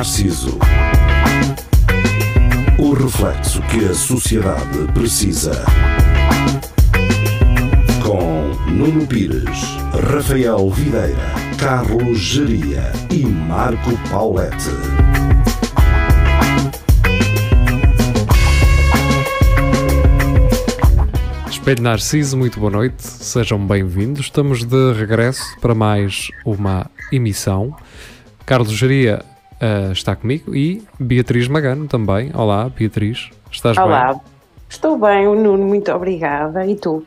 Narciso. O reflexo que a sociedade precisa. Com Nuno Pires, Rafael Videira, Carlos Geria e Marco Paulette. Espelho Narciso, muito boa noite, sejam bem-vindos. Estamos de regresso para mais uma emissão. Carlos Geria uh, está comigo e Beatriz Magano também. Olá, Beatriz, estás Olá. bem? Estou bem, o Nuno, muito obrigada. E tu?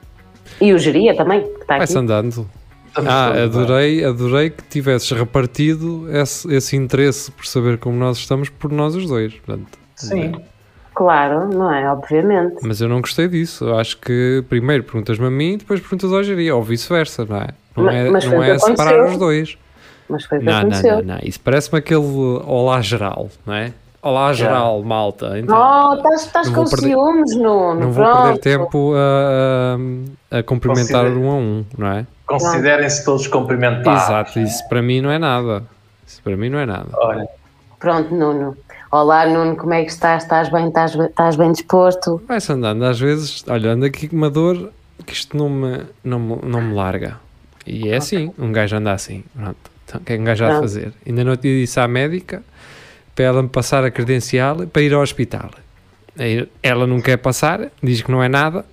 E o Geria também, que está Vai-se andando. Ah, adorei, adorei que tivesses repartido esse, esse interesse por saber como nós estamos por nós os dois. Portanto, Sim. Claro, não é? Obviamente. Mas eu não gostei disso. Eu acho que primeiro perguntas-me a mim, depois perguntas ao Geria, ou vice-versa, não é? Não Ma- é, mas não é separar os dois. Mas foi o que Não, não, aconteceu. não, não. Isso parece-me aquele olá geral, não é? Olá geral, malta. Então, Oh, estás, estás Não com vou perder- ciúmes, Nuno. não vou Pronto. perder tempo a, a, cumprimentar Considera- um a um, não é? Considerem-se todos cumprimentados. Exato, isso para mim não é nada. Isso para mim não é nada. Olha, Pronto, Nuno. Olá, Nuno, como é que estás? Estás bem? Estás, estás bem disposto? Vai-se andando, às vezes, olha, ando aqui com uma dor que isto não me, não me, não me larga. E é assim, um gajo anda assim. Pronto. Então, o que é de Pronto. fazer? Ainda não te disse à médica para ela me passar a credencial para ir ao hospital. Ela não quer passar, diz que não é nada,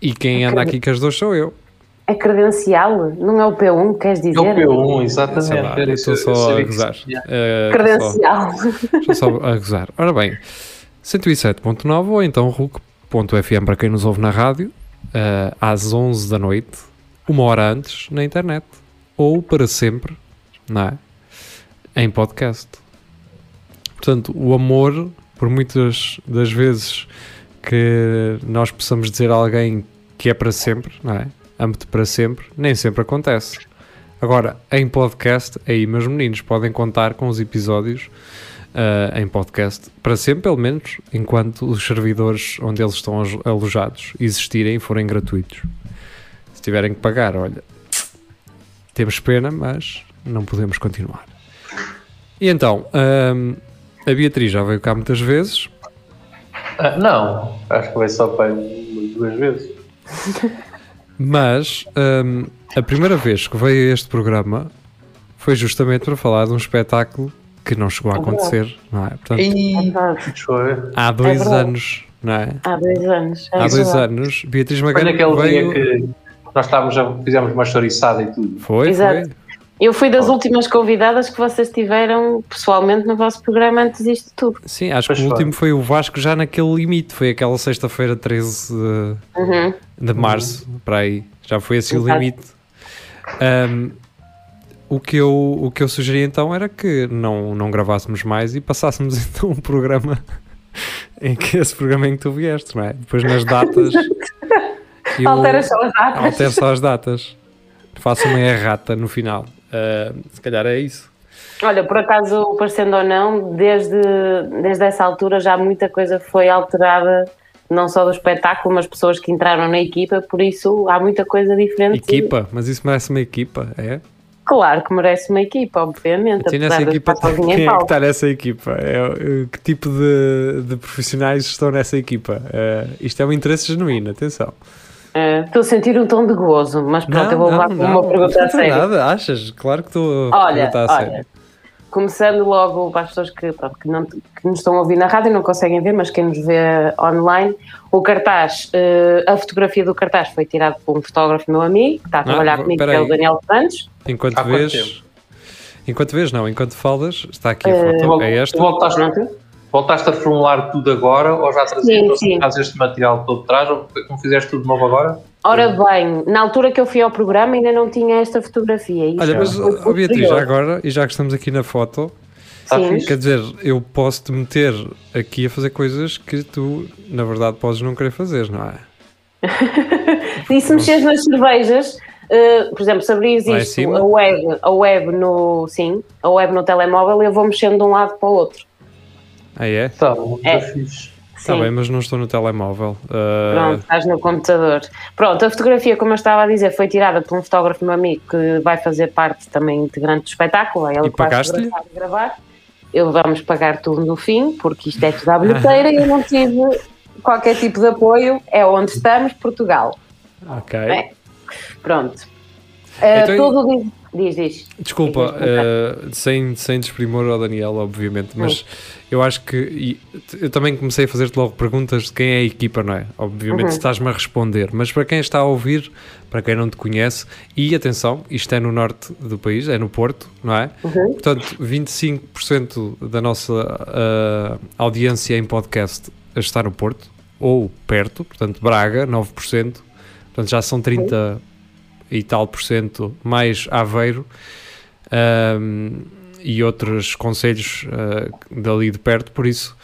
e quem anda aqui com as dores sou eu. É credencial? Não é o P1, queres dizer? é o P1, exatamente. Lá, Era estou eu só a que gozar. Eh, só- Credencial. Estou só a gozar. Ora bem, 107.9 ou então RUC.fm para quem nos ouve na rádio, eh, às 11 da noite, uma hora antes, na internet. Ou para sempre, não é? Em podcast. Portanto, o amor, por muitas das vezes que nós possamos dizer a alguém que é para sempre, não é? Amo-te para sempre, nem sempre acontece. Agora, em podcast, aí meus meninos podem contar com os episódios ah, em podcast para sempre, pelo menos, enquanto os servidores onde eles estão alo- alojados existirem e forem gratuitos. Se tiverem que pagar, olha, temos pena, mas não podemos continuar. E então, ahm, a Beatriz já veio cá muitas vezes, Ah, não, acho que foi só para duas vezes. mas ahm, a primeira vez que veio a este programa foi justamente para falar de um espetáculo que não chegou a É acontecer, não é? Portanto, É E... há dois verdade. anos, não é? Há dois anos. É Há dois verdade. anos, Beatriz Foi Magano naquele veio... dia que nós estávamos a, fizemos uma chouriçada e tudo. Foi, Exato. foi. Eu fui das últimas convidadas que vocês tiveram pessoalmente no vosso programa antes disto tudo. Sim, acho Pois que o último foi o Vasco já naquele limite, foi aquela sexta-feira 13 de, Uhum. de março, para aí. Já foi assim o Exato. limite. Ahm, o, que eu, o que eu sugeri então era que não, não gravássemos mais e passássemos então um programa em que esse programa em que tu vieste, não é? Depois nas datas. eu Altera só as datas. altero só as datas. Faço uma errata no final. Ah, se calhar é isso. Olha, por acaso, parecendo ou não, desde, desde essa altura já muita coisa foi alterada, não só do espetáculo, mas pessoas que entraram na equipa, por isso há muita coisa diferente. Equipa, mas isso merece uma equipa, é? Claro que merece uma equipa, obviamente. Apesar nessa equipa, quem em é que está nessa equipa? É, uh, que tipo de, de profissionais estão nessa equipa? Uh, isto é um interesse genuíno, atenção. Eh, Estou a sentir um tom de gozo, mas pronto, eu vou levar com uma pergunta a não sério. nada, achas? Claro que estou a Olha, perguntar a olha, sério. começando logo para as pessoas que, pronto, que, não, que nos estão a ouvir na rádio e não conseguem ver, mas quem nos vê online, o cartaz, eh, a fotografia do cartaz foi tirada por um fotógrafo meu amigo, que está a trabalhar vou- comigo, que Ah, é o. Daniel Santos. Enquanto vês... Enquanto vês, não. Enquanto falas, está aqui a Eh, foto. Vol- É esta? Voltaste a formular tudo agora ou já trazias este material todo de trás ou como fizeste tudo de novo agora? Ora bem, na altura que eu fui ao programa ainda não tinha esta fotografia. Isto Olha, mas, oh, Beatriz, já agora, e já que estamos aqui na foto, Está Sim. quer dizer, eu posso te meter aqui a fazer coisas que tu, na verdade, podes não querer fazer, não é? E se mexeres nas cervejas, eh, por exemplo, se abrires isto, a web, a web no. Sim, a web no telemóvel, eu vou mexendo de um lado para o outro. Ah, é? Tá, muito É. fixe. Está Sim. bem, mas não estou no telemóvel. Ah, Pronto, estás no computador. Pronto, a fotografia, como eu estava a dizer, foi tirada por um fotógrafo meu amigo que vai fazer parte também integrante do espetáculo. É ele E que vai pagaste-lhe? fotografar e gravar. eu vamos pagar tudo no fim, porque isto é tudo à bilheteira e eu não tive qualquer tipo de apoio. É onde estamos, Portugal. Ok. É. Pronto. Uh, Então, tudo diz, diz. Desculpa, eh, sem, sem desprimor ao Daniel, obviamente, mas eu acho que e, eu também comecei a fazer-te logo perguntas de quem é a equipa, não é? Obviamente Uhum. estás-me a responder, mas para quem está a ouvir, para quem não te conhece, e atenção, isto é no norte do país, é no Porto, não é? Uhum. Portanto, 25% da nossa ah, audiência em podcast está no Porto, ou perto, portanto, Braga, 9%, portanto, já são 30 e tal por cento mais Aveiro ahm, e outros conselhos ah, dali de perto, por isso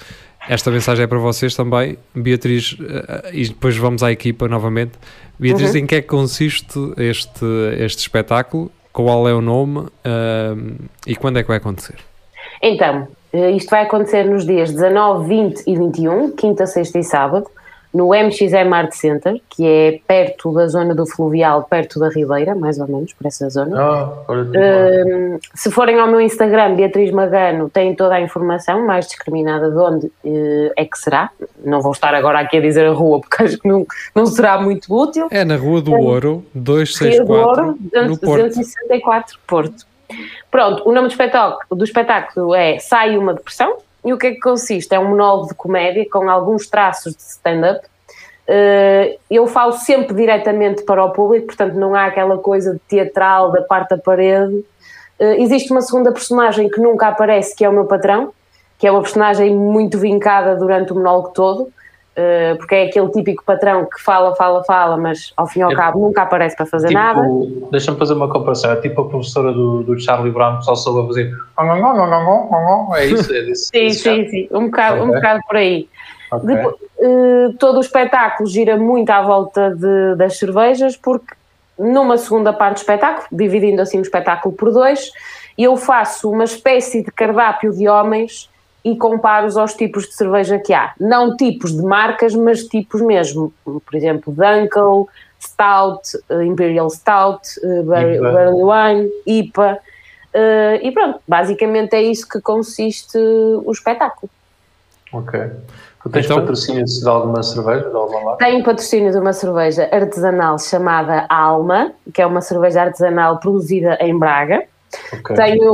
esta mensagem é para vocês também, Beatriz, ah, e depois vamos à equipa novamente. Beatriz, Uhum. em que é que consiste este, este espetáculo? Qual é o nome ahm, e quando é que vai acontecer? Então, eh, isto vai acontecer nos dias 19, 20 e 21, quinta, sexta e sábado, no MXM Art Center, que é perto da zona do Fluvial, perto da Ribeira, mais ou menos, por essa zona. Hum, se forem ao meu Instagram, Beatriz Magano, têm toda a informação mais discriminada de onde eh, é que será. Não vou estar agora aqui a dizer a rua, porque acho que não, não será muito útil. É na Rua do Ouro, Rio do Ouro, 264, no Porto. 264, Porto. Pronto, o nome do espetáculo, do espetáculo é Sai uma Depressão. E o que é que consiste? É um monólogo de comédia com alguns traços de stand-up. Eh, eu falo sempre diretamente para o público, portanto não há aquela coisa de teatral da parte da parede. Eh, existe uma segunda personagem que nunca aparece, que é o meu patrão, que é uma personagem muito vincada durante o monólogo todo, eh, porque é aquele típico patrão que fala, fala, fala, mas ao fim e ao É- cabo nunca aparece para fazer nada. tipo, deixa-me fazer uma comparação. É tipo a professora do, do Charlie Brown que só soube a fazer. É isso? É desse, Sim, desse sim, sim, um bocado, um Ok. bocado por aí. Ok. Depois, eh, todo o espetáculo gira muito à volta de- das cervejas, porque numa segunda parte do espetáculo, dividindo assim o espetáculo por dois, eu faço uma espécie de cardápio de homens e comparo-os aos tipos de cerveja que há. Não tipos de marcas, mas tipos mesmo. Por exemplo, Dunkel, Stout, eh, Imperial Stout, eh, Barley Wine, IPA. eh, e pronto, basicamente é isso que consiste o espetáculo. Ok. Tu tens Então- patrocínios de alguma cerveja, de alguma marca? Tenho patrocínio de uma cerveja artesanal chamada Alma, que é uma cerveja artesanal produzida em Braga. Ok. Tenho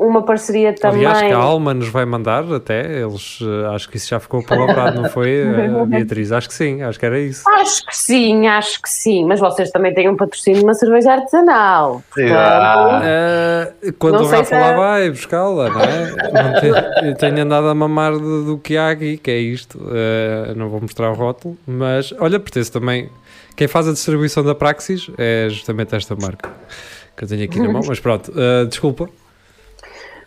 uma parceria também. Aliás, que a Alma nos vai mandar até, eles, eh, acho que isso já ficou palavrado, não foi, eh, Beatriz? Acho que sim, acho que era isso. Acho que sim, acho que sim. Mas vocês também têm um patrocínio de uma cerveja artesanal. Portanto, Ah. Eh, quando o Rafa se lá é- vai buscá-la, não é? Não te- eu tenho andado a mamar de- do que há aqui, que é isto. Eh, não vou mostrar o rótulo, mas olha, pertence também. Quem faz a distribuição da Praxis é justamente esta marca que eu tenho aqui na mão, mas pronto, eh, desculpa.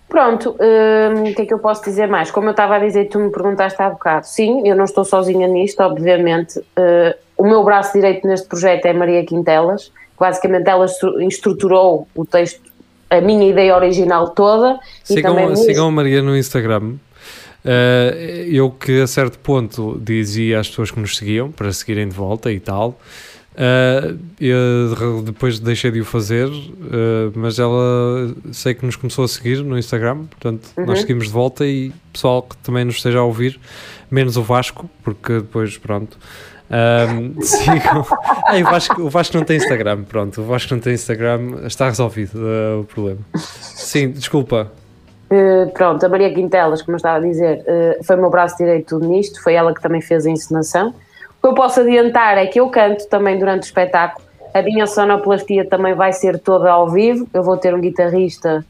Pronto, hum, o que é que eu posso dizer mais? Como eu estava a dizer, tu me perguntaste há bocado. Sim, eu não estou sozinha nisto, obviamente. Uh, o meu braço direito neste projeto é Maria Quintelas. Basicamente, ela estru- estruturou o texto, a minha ideia original toda. e também Sigam, sigam a Maria no Instagram. Eh, eu que a certo ponto dizia às pessoas que nos seguiam para seguirem de volta e tal. Eh, eu depois deixei de o fazer, eh, mas ela sei que nos começou a seguir no Instagram, portanto Uhum. nós seguimos de volta e pessoal que também nos esteja a ouvir, menos o Vasco, porque depois pronto. Ahm, sigam. Ai, o, Vasco, o Vasco não tem Instagram, pronto. O Vasco não tem Instagram, está resolvido eh, o problema. Sim, desculpa. Uh, pronto, a Maria Quintelas, como eu estava a dizer, uh, foi o meu braço direito nisto, foi ela que também fez a encenação. O que eu posso adiantar é que eu canto também durante o espetáculo, a minha sonoplastia também vai ser toda ao vivo, eu vou ter um guitarrista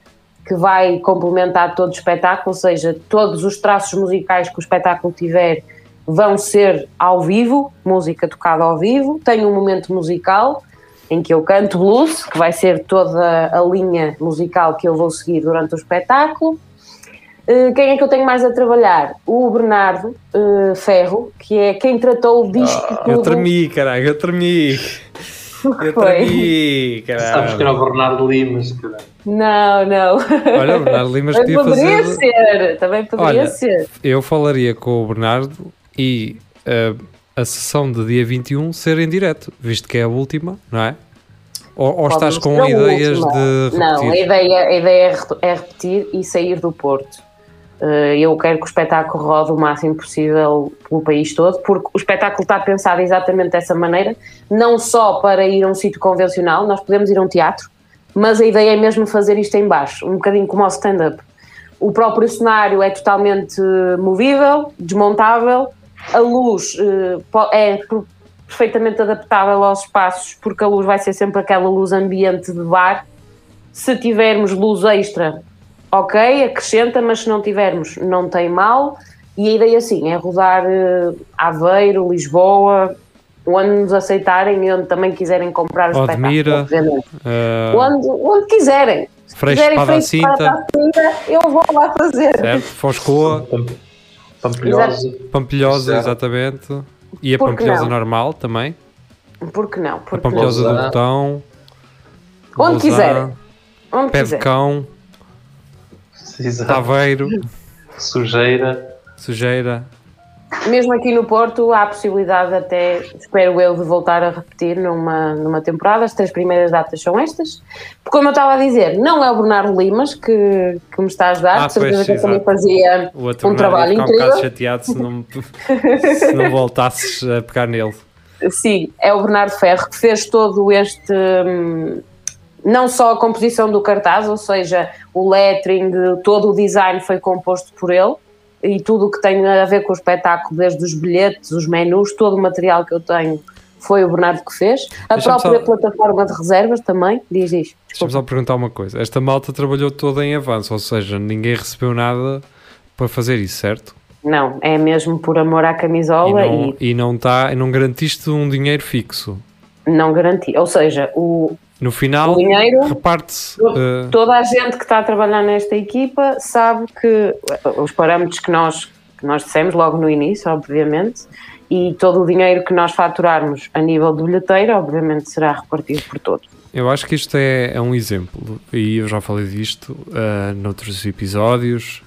que vai complementar todo o espetáculo, ou seja, todos os traços musicais que o espetáculo tiver vão ser ao vivo, música tocada ao vivo. Tenho um momento musical em que eu canto blues, que vai ser toda a linha musical que eu vou seguir durante o espetáculo. Uh, quem é que eu tenho mais a trabalhar? O Bernardo uh, Ferro, que é quem tratou disto Ah, Eu tudo. tremi, caralho, eu tremi. Eu Foi. tremi, Sabes que era caralho. o Bernardo Limas, caralho. Não, não. Olha, o Bernardo Limas Também podia poderia fazer. ser, também poderia Olha, ser. Eu falaria com o Bernardo e eh, a sessão de dia 21 ser em direto, visto que é a última, não é? Ou, ou estás com ideias última. de Não, a repetir? ideia, a ideia é é repetir e sair do Porto. Eh, Eu quero que o espetáculo rode o máximo possível pelo país todo, porque o espetáculo está pensado exatamente dessa maneira, não só para ir a um sítio convencional, nós podemos ir a um teatro, mas a ideia é mesmo fazer isto em baixo, um bocadinho como ao stand-up. O próprio cenário é totalmente movível, desmontável, a luz eh, é per- perfeitamente adaptável aos espaços, porque a luz vai ser sempre aquela luz ambiente de bar. Se tivermos luz extra, ok, acrescenta, mas se não tivermos, não tem mal. E a ideia, sim, é rodar eh, Aveiro, Lisboa, onde nos aceitarem e onde também quiserem comprar o Odmira. Uh, Onde, onde quiserem. Se Freixo quiserem Espada à Freixo Espada Cinta, eu vou lá fazer. certo? Foscoa, Pam- Pampilhosa. Pampilhosa, exatamente. E a Pampilhosa não? normal também. Por que não? A Por que não? Pampilhosa do. Botão. Onde quiserem. Onde Pé de quiserem. cão, Exato. Taveiro, Sujeira. sujeira. Mesmo aqui no Porto há a possibilidade até, espero eu, de voltar a repetir numa, numa temporada. As três primeiras datas são estas. Porque como eu estava a dizer, não é o Bernardo Limas que, que me está a ajudar, Ah, de certeza pois, que também fazia O outro um trabalho ia ficar um bocado incrível. chateado se não, se não voltasses a pegar nele. Sim, é o Bernardo Ferro que fez todo este. hum, Não só a composição do cartaz, ou seja, o lettering, todo o design foi composto por ele e tudo o que tem a ver com o espetáculo, desde os bilhetes, os menus, todo o material que eu tenho foi o Bernardo que fez. A própria só- plataforma de reservas também, diz isto. Deixa-me só perguntar uma coisa. Esta malta trabalhou toda em avanço, ou seja, ninguém recebeu nada para fazer isso, certo? Não, é mesmo por amor à E camisola não, e não, tá, não garantiste um dinheiro fixo. e não garanti. Ou seja, o, No final, reparte-se. Eh, Toda a gente que está a trabalhar nesta equipa sabe que os parâmetros que nós, que nós dissemos logo no início, obviamente, e todo o dinheiro que nós faturarmos a nível de bilheteira, obviamente será repartido por todos. Eu acho que isto é, é um exemplo, e eu já falei disto uh, noutros episódios,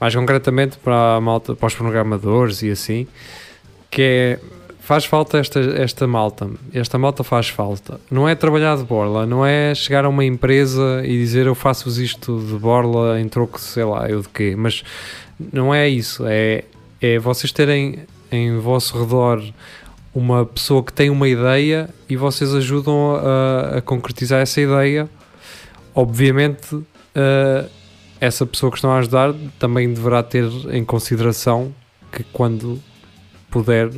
mais concretamente para a malta, para os programadores e assim, que é, faz falta esta, esta malta, esta malta faz falta. Não é trabalhar de borla, não é chegar a uma empresa e dizer eu faço-vos isto de borla em troco, sei lá, eu de quê, mas não é isso, é, é vocês terem em vosso redor uma pessoa que tem uma ideia e vocês ajudam a, a concretizar essa ideia. Obviamente, eh, essa pessoa que estão a ajudar também deverá ter em consideração que quando puder,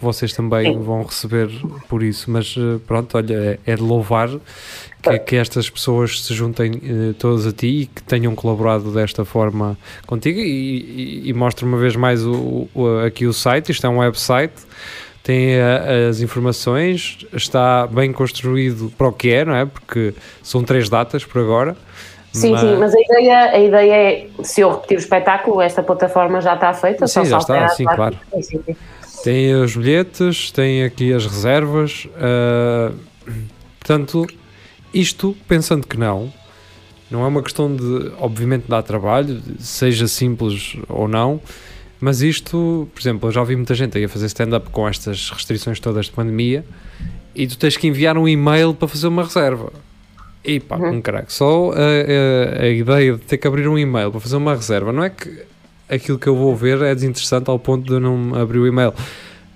vocês também Sim. vão receber por isso. Mas eh, pronto, olha, é, é de louvar que, que estas pessoas se juntem eh, todas a ti e que tenham colaborado desta forma contigo e, e, e mostra uma vez mais o, o- aqui o site, isto é um website tem eh, as informações, está bem construído para o que é, não é? Porque são três datas por agora. Sim, sim, mas a ideia, a ideia é, se eu repetir o espetáculo, esta plataforma já está feita, Sim, só já está, sim, claro. Sim, sim, sim. Tem os bilhetes, tem aqui as reservas. ah, portanto, isto, pensando que não, não é uma questão de, obviamente, dar trabalho, seja simples ou não, mas isto, por exemplo, eu já vi muita gente aí a fazer stand-up com estas restrições todas de pandemia e tu tens que enviar um e-mail para fazer uma reserva. E pá, Uhum. um caraca. Só a, a- a ideia de ter que abrir um e-mail para fazer uma reserva, não é que aquilo que eu vou ver é desinteressante ao ponto de eu não abrir o e-mail,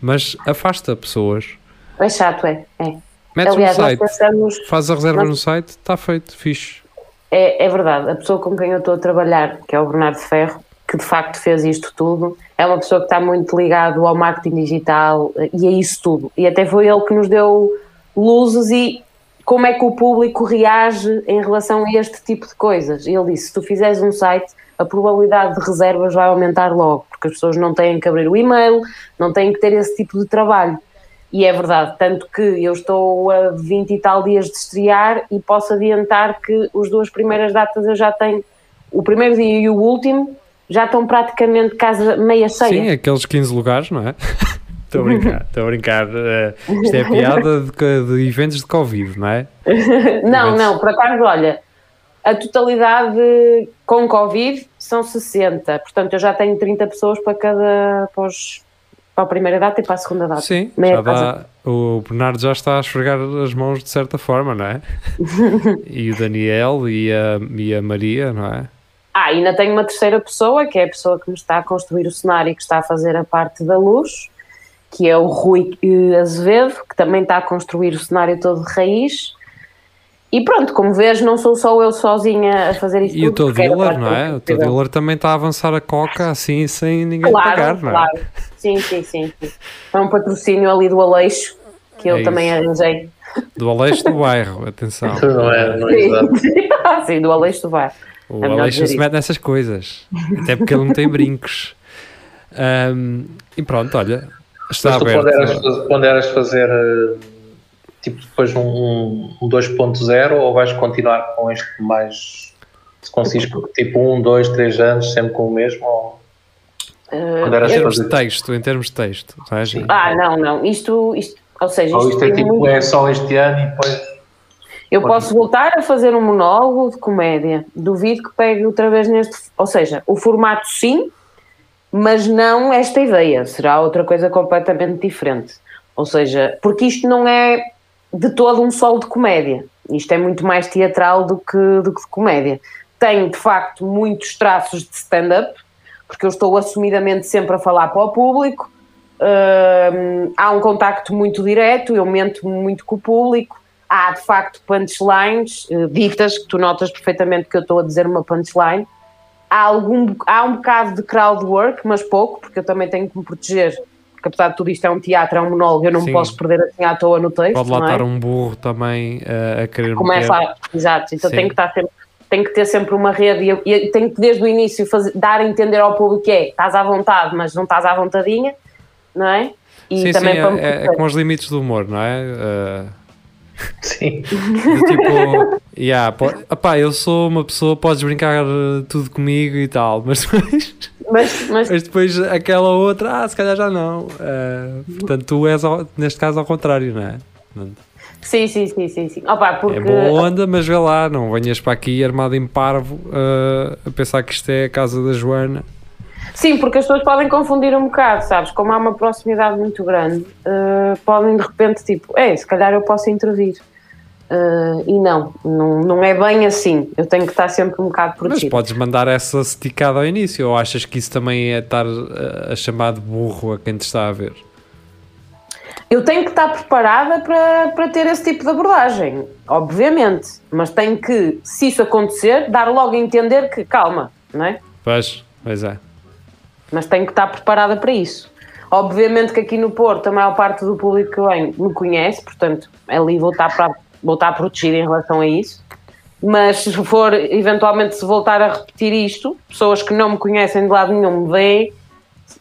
mas afasta pessoas. É chato, é. é. Metes Aliás, no site, pensamos, faz a reserva nós- no site, está feito, fixe. É, é verdade, a pessoa com quem eu estou a trabalhar, que é o Bernardo Ferro, que de facto fez isto tudo, é uma pessoa que está muito ligado ao marketing digital eh, e a isso tudo. E até foi ele que nos deu luzes e como é que o público reage em relação a este tipo de coisas. E ele disse: se tu fizeres um site, a probabilidade de reservas vai aumentar logo, porque as pessoas não têm que abrir o e-mail, não têm que ter esse tipo de trabalho. E é verdade, tanto que eu estou a 20 e tal dias de estrear e posso adiantar que as duas primeiras datas eu já tenho, o primeiro dia e o último, já estão praticamente casa meia Sim, cheia. aqueles 15 lugares, não é? Estou a brincar, estou a brincar. eh, isto é piada de, de eventos de Covid, não é? não, mas- não, por acaso, olha, a totalidade com Covid são 60, portanto eu já tenho 30 pessoas para cada, para, os- para a primeira data e para a segunda data. Sim, Meia dá, o Bernardo já está a esfregar as mãos de certa forma, não é? e o Daniel e a, e a Maria, não é? Ah, ainda tenho uma terceira pessoa, que é a pessoa que me está a construir o cenário e que está a fazer a parte da luz, que é o Rui Azevedo, que também está a construir o cenário todo de raiz. E pronto, como vês, não sou só eu sozinha a fazer isto E o teu dealer, não é? O teu dealer também está a avançar a coca assim, sem ninguém Claro, pagar, não é? claro. Sim, sim, sim, sim. É um patrocínio ali do Aleixo, que eu É também isso. arranjei. Do Aleixo do bairro, atenção. Não é, não é. Sim, sim, do Aleixo do Bar. O É Aleixo se isso. mete nessas coisas. Até porque ele não tem brincos. Ahm, e pronto, olha, está Mas tu aberto. ponderas, faz- ponderas fazer eh, tipo depois um, um 2.0 ou vais continuar com este mais se consegues tipo um, dois, três anos sempre com o mesmo ou ponderas Em termos de fazer texto, em termos de texto, sabes? Sim. Ah, não, não. Isto, isto ou seja, ou isto isto é tipo muito- é só este ano e depois Eu posso voltar a fazer um monólogo de comédia. Duvido que pegue outra vez neste. Ou seja, o formato sim, mas não esta ideia. Será outra coisa completamente diferente. Ou seja, porque isto não é de todo um solo de comédia. Isto é muito mais teatral do que, do que de comédia. Tem, de facto, muitos traços de stand-up, porque eu estou assumidamente sempre a falar para o público. Hum, há um contacto muito direto, eu mento muito com o público. Há, de facto, punchlines eh, ditas, que tu notas perfeitamente que eu estou a dizer uma punchline. Há, algum, há um bocado de crowd work, mas pouco, porque eu também tenho que me proteger, porque apesar de tudo isto é um teatro, é um monólogo, eu não Sim. me posso perder assim à toa no texto. Pode lá não é? estar um burro também eh, a querer Começa meter. a, exato, então Sim. tem que estar sempre tem que ter sempre uma rede e e tenho que desde o início fazer, dar a entender ao público que é, estás à vontade, mas não estás à vontadinha, não é? E Sim, sim, também para me é, é, é os limites do humor, não é? Eh, sim tipo, yeah, po- opá, eu sou uma pessoa, podes brincar eh, tudo comigo e tal, mas depois, mas, mas mas depois aquela outra, ah, se calhar já não. Eh, portanto, tu és, ao- neste caso, ao contrário, não é? Sim, sim, sim, sim, sim. Opa, porque É boa onda, mas vê lá, não venhas para aqui armado em parvo eh, a pensar que isto é a casa da Joana. Sim, porque as pessoas podem confundir um bocado, sabes? Como há uma proximidade muito grande, eh, podem de repente, tipo, é, se calhar eu posso intervir. Eh, e não, não, não é bem assim. Eu tenho que estar sempre um bocado Mas protegida. podes mandar essa esticada ao início, ou achas que isso também é estar eh, a chamar de burro a quem te está a ver? Eu tenho que estar preparada para, para ter esse tipo de abordagem, obviamente. Mas tenho que, se isso acontecer, dar logo a entender que, calma, não é? Pois, pois é. Mas tenho que estar preparada para isso. Obviamente que aqui no Porto a maior parte do público que vem me conhece, portanto, ali vou estar, para, vou estar protegida em relação a isso. Mas se for, eventualmente, se voltar a repetir isto, pessoas que não me conhecem de lado nenhum me veem,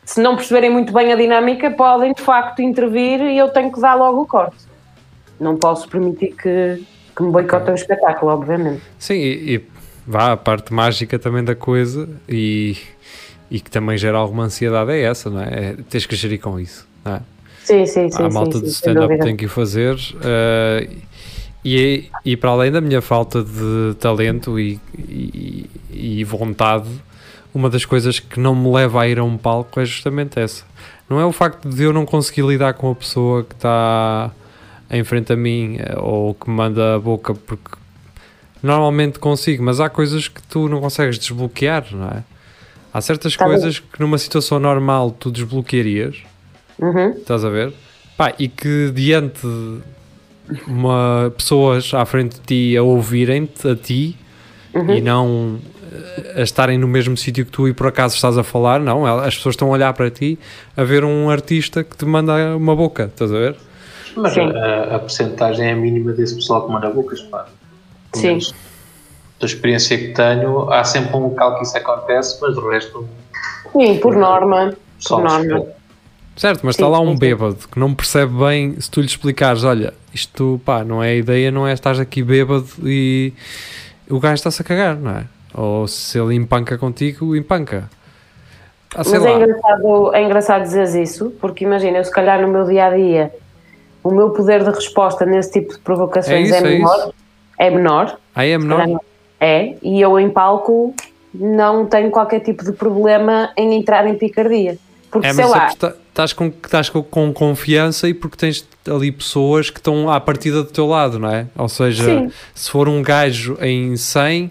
se não perceberem muito bem a dinâmica, podem de facto intervir e eu tenho que dar logo o corte. Não posso permitir que, que me boicotem o espetáculo, obviamente. Sim, e, e vá, a parte mágica também da coisa e, e que também gera alguma ansiedade é essa, não é? é tens que gerir com isso, não é? Sim, sim, sim. Sim, malta sim, de stand-up tem que o fazer eh, e, e para além da minha falta de talento e, e, e vontade, uma das coisas que não me leva a ir a um palco é justamente essa. Não é o facto de eu não conseguir lidar com a pessoa que está em frente a mim eh, ou que me manda a boca porque normalmente consigo, mas há coisas que tu não consegues desbloquear, não é? Há certas Tá coisas que numa situação normal tu desbloquearias Uhum. Estás a ver? Pá, e que diante de uma, pessoas à frente de ti a ouvirem-te a ti Uhum. e não eh, a estarem no mesmo sítio que tu e por acaso estás a falar, não, as pessoas estão a olhar para ti a ver um artista que te manda uma boca, estás a ver? mas Sim. a, a percentagem é mínima desse pessoal que manda bocas pá. Sim. menos da experiência que tenho há sempre um local que isso acontece mas o resto Sim, por norma. Por norma. Certo, mas Sim, está lá um sim. bêbado que não percebe bem se tu lhe explicares, olha, isto pá, não é a ideia, não é estás aqui bêbado e o gajo está-se a cagar, não é? Ou se ele empanca contigo, empanca. Ah, Mas é lá. engraçado, é engraçado dizeres isso, porque imagina, eu se calhar no meu dia a dia, o meu poder de resposta nesse tipo de provocações É é, isso, é menor. isso. É menor. Aí é se menor. É, e eu em palco não tenho qualquer tipo de problema em entrar em picardia. Porque É, sei mas é lá, porque tá- estás com, estás com, com confiança e porque tens ali pessoas que estão à partida do teu lado, não é? Ou seja, Sim. se for um gajo em 100,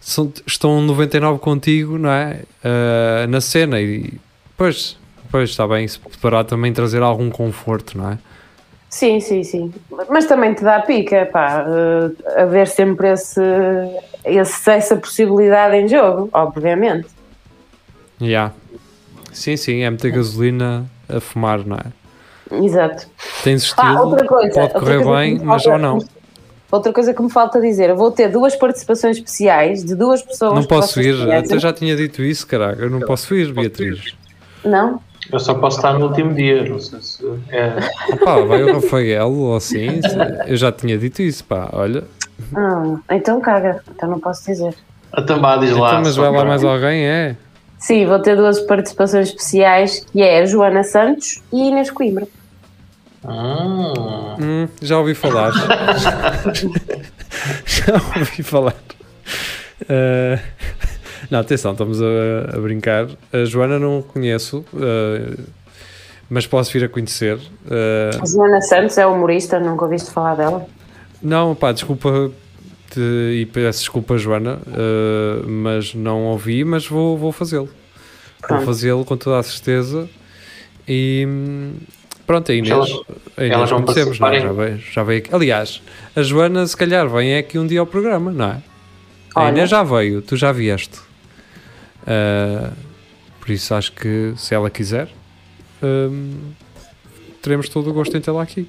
são, estão 99 contigo, não é? Ah, na cena e pois, pois está bem, isso poderá também trazer algum conforto, não é? Sim, sim, sim. Mas também te dá pica, pá, uh, haver sempre esse, esse, essa possibilidade em jogo, obviamente. Yeah. Sim, sim, é meter gasolina a fumar, não é? Exato. Tens estilo, Ah, outra coisa. pode outra correr coisa bem, mas falta- ou não. Outra coisa que me falta dizer, eu vou ter duas participações especiais de duas pessoas Não posso ir, até já tinha dito isso, caraca, eu não posso ir, Beatriz. Não? Eu só posso estar no último dia, não sei se é. Pá, vai o Rafael ou assim, eu já tinha dito isso, pá, olha. Ah, então caga, então não posso dizer. A tambá diz lá. Então, mas vai lá mais alguém, é? Sim, vou ter duas participações especiais, que é a Joana Santos e Inês Coimbra. Hum, Hum, já ouvi falar. já ouvi falar. Uh, não, atenção, estamos a, a brincar. A Joana não conheço, uh, mas posso vir a conhecer. Uh, A Joana Santos é humorista, nunca ouviste falar dela? não, pá, desculpa te- e peço desculpa, Joana, uh, mas não ouvi, mas vou, vou fazê-lo. Vou fazê-lo com toda a certeza. E pronto, a Inês, Elas- a Inês elas conhecemos, não é? já, veio, já veio aqui. Aliás, a Joana, se calhar, vem aqui um dia ao programa, não é? A Olha. Inês já veio, tu já vieste. Uh, por isso acho que se ela quiser, hum, teremos todo o gosto em tê-la aqui.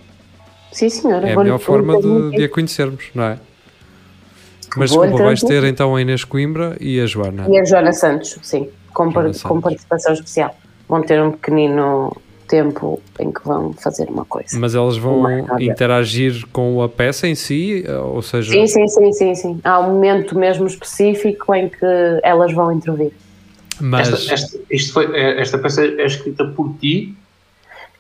Sim, senhora. É a melhor forma de, de a conhecermos, não é? Mas Vou-lhe desculpa, vais ter transmitir. então a Inês Coimbra e a Joana. E a Joana Santos, sim, com, par- Joana com Santos. participação especial. Vão ter um pequenino tempo em que vão fazer uma coisa. Mas elas vão interagir com a peça em si, ou seja, Sim, sim, sim, sim, sim. Há um momento mesmo específico em que elas vão intervir. mas esta, esta, isto foi, é- esta peça é escrita por ti.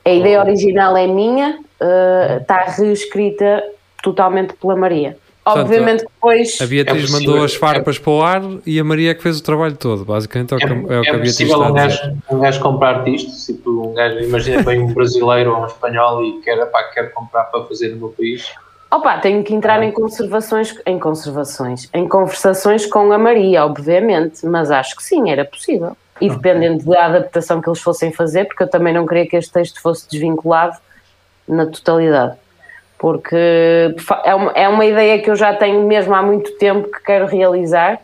A ideia original é minha, eh, está reescrita totalmente pela Maria. Obviamente que depois. a Beatriz é mandou as farpas para o ar e a Maria é que fez o trabalho todo. Basicamente é o que, É, é o que é a Beatriz possível está um a dizer. gajo, um gajo comprar-te isto? Tipo, um gajo, imagina bem um brasileiro ou um espanhol e quer, pá, quer comprar para fazer no meu país. Opa, tenho que entrar em conservações, em conservações, em conversações com a Maria, obviamente, mas acho que sim, era possível. E dependendo da adaptação que eles fossem fazer, porque eu também não queria que este texto fosse desvinculado na totalidade. Porque é uma, é uma ideia que eu já tenho mesmo há muito tempo que quero realizar.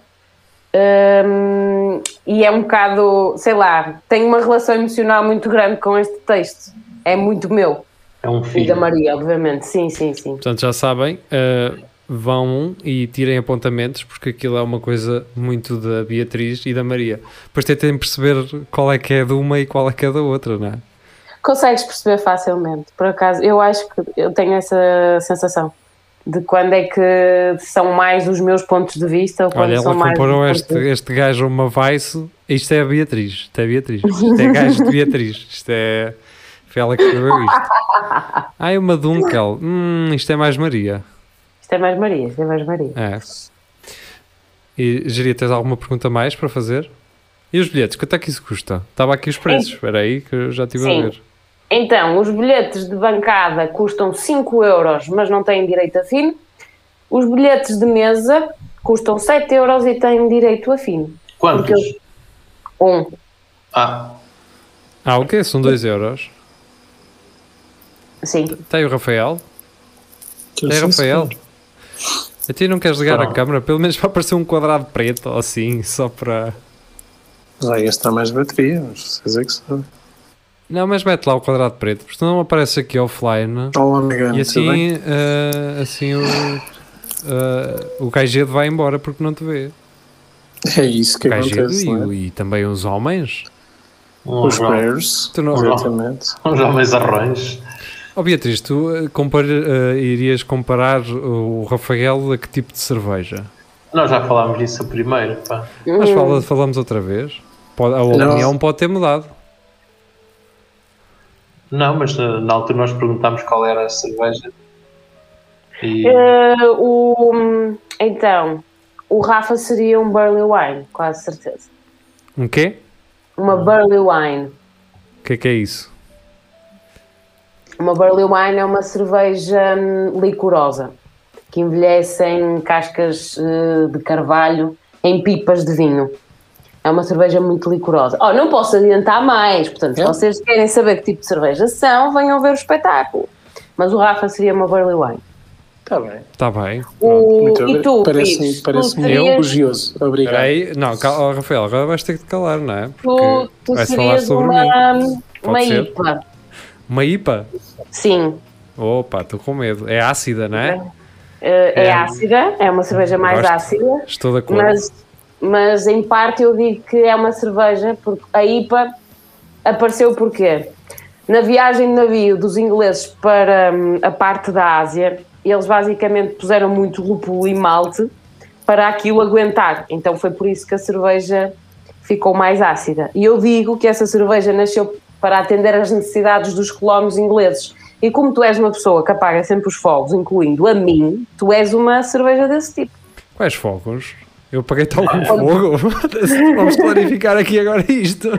Hum, e é um bocado, sei lá, tenho uma relação emocional muito grande com este texto. É muito meu. É um E da filho. Maria, obviamente. Sim, sim, sim. Portanto, já sabem, eh, vão e tirem apontamentos, porque aquilo é uma coisa muito da Beatriz e da Maria. Depois tentem perceber qual é que é de uma e qual é que é da outra, não é? Consegues perceber facilmente, por acaso. Eu acho que eu tenho essa sensação de quando é que são mais os meus pontos de vista ou quando Olha, são ela mais. comparou este, este gajo a uma Vice. Isto é a Beatriz. Isto é a Beatriz. Isto é gajo de Beatriz. Isto é. Foi ela que escreveu isto. Ai, uma Dunkel. Hum, isto é mais Maria. Isto é mais Maria, isto é mais Maria. É. E, Geria, tens alguma pergunta mais para fazer? E os bilhetes? Quanto é que isso custa? Estava aqui os preços. Espera aí que eu já estive a Sim. ver. Então, os bilhetes de bancada custam 5 euros, mas não têm direito a fino. Os bilhetes de mesa custam 7 euros e têm direito a fino. Quantos? Eu- Um. Ah, Ah, o quê? São 2 euros. Sim. Tem o Rafael? Tem sim, Rafael? A ti não queres ligar a câmera? Pelo menos para aparecer um quadrado preto ou assim, só para. Vai gastar mais bateria, mas vocês é que sabem. Não, mas mete lá o quadrado preto, porque senão aparece aqui offline Olá, amiga. e tudo bem? assim, eh, assim o, eh, o Gajedo vai embora porque não te vê. É isso que O acontece, e, não é? e também os homens. Os Bears, não- exatamente. uns homens arrões. Oh Beatriz, tu eh, compar- eh, irias comparar o Rafael a que tipo de cerveja? Nós já falámos disso a primeiro, pá. Mas Hum, fala, falamos outra vez. Pode- a opinião pode ter mudado. Não, mas na, na altura nós perguntámos qual era a cerveja. E eh, o, então, o Rafa seria um Burley Wine, quase certeza. Um quê? Uma Burley Wine. O que é que é isso? Uma Burley Wine é uma cerveja hum, licorosa que envelhece em cascas eh, de carvalho em pipas de vinho. É uma cerveja muito licorosa. Oh, não posso adiantar mais, portanto, se É? vocês querem saber que tipo de cerveja são, venham ver o espetáculo. Mas o Rafa seria uma Barley Wine. Está bem. Está bem. O, Muito e obrigado. tu, Parece-me parece tu muito serias, elogioso. Obrigado. Peraí, não, cal- oh, Rafael, agora vais ter que te calar, não é? tu, Porque tu vais falar serias sobre mim. uma, uma ser. IPA. Uma IPA? Sim. Opa, estou com medo. É ácida, não é? Eh, é, É. ácida, é uma cerveja mais Gosto. ácida. Estou de acordo. Mas, mas em parte eu digo que é uma cerveja, porque a IPA apareceu porquê? Na viagem de navio dos ingleses para hum, a parte da Ásia, eles basicamente puseram muito lúpulo e malte para aquilo aguentar. Então foi por isso que a cerveja ficou mais ácida. E eu digo que essa cerveja nasceu para atender às necessidades dos colonos ingleses. E como tu és uma pessoa que apaga sempre os fogos, incluindo a mim, tu és uma cerveja desse tipo. Quais fogos? Eu paguei-te algum fogo? Vamos clarificar aqui agora isto.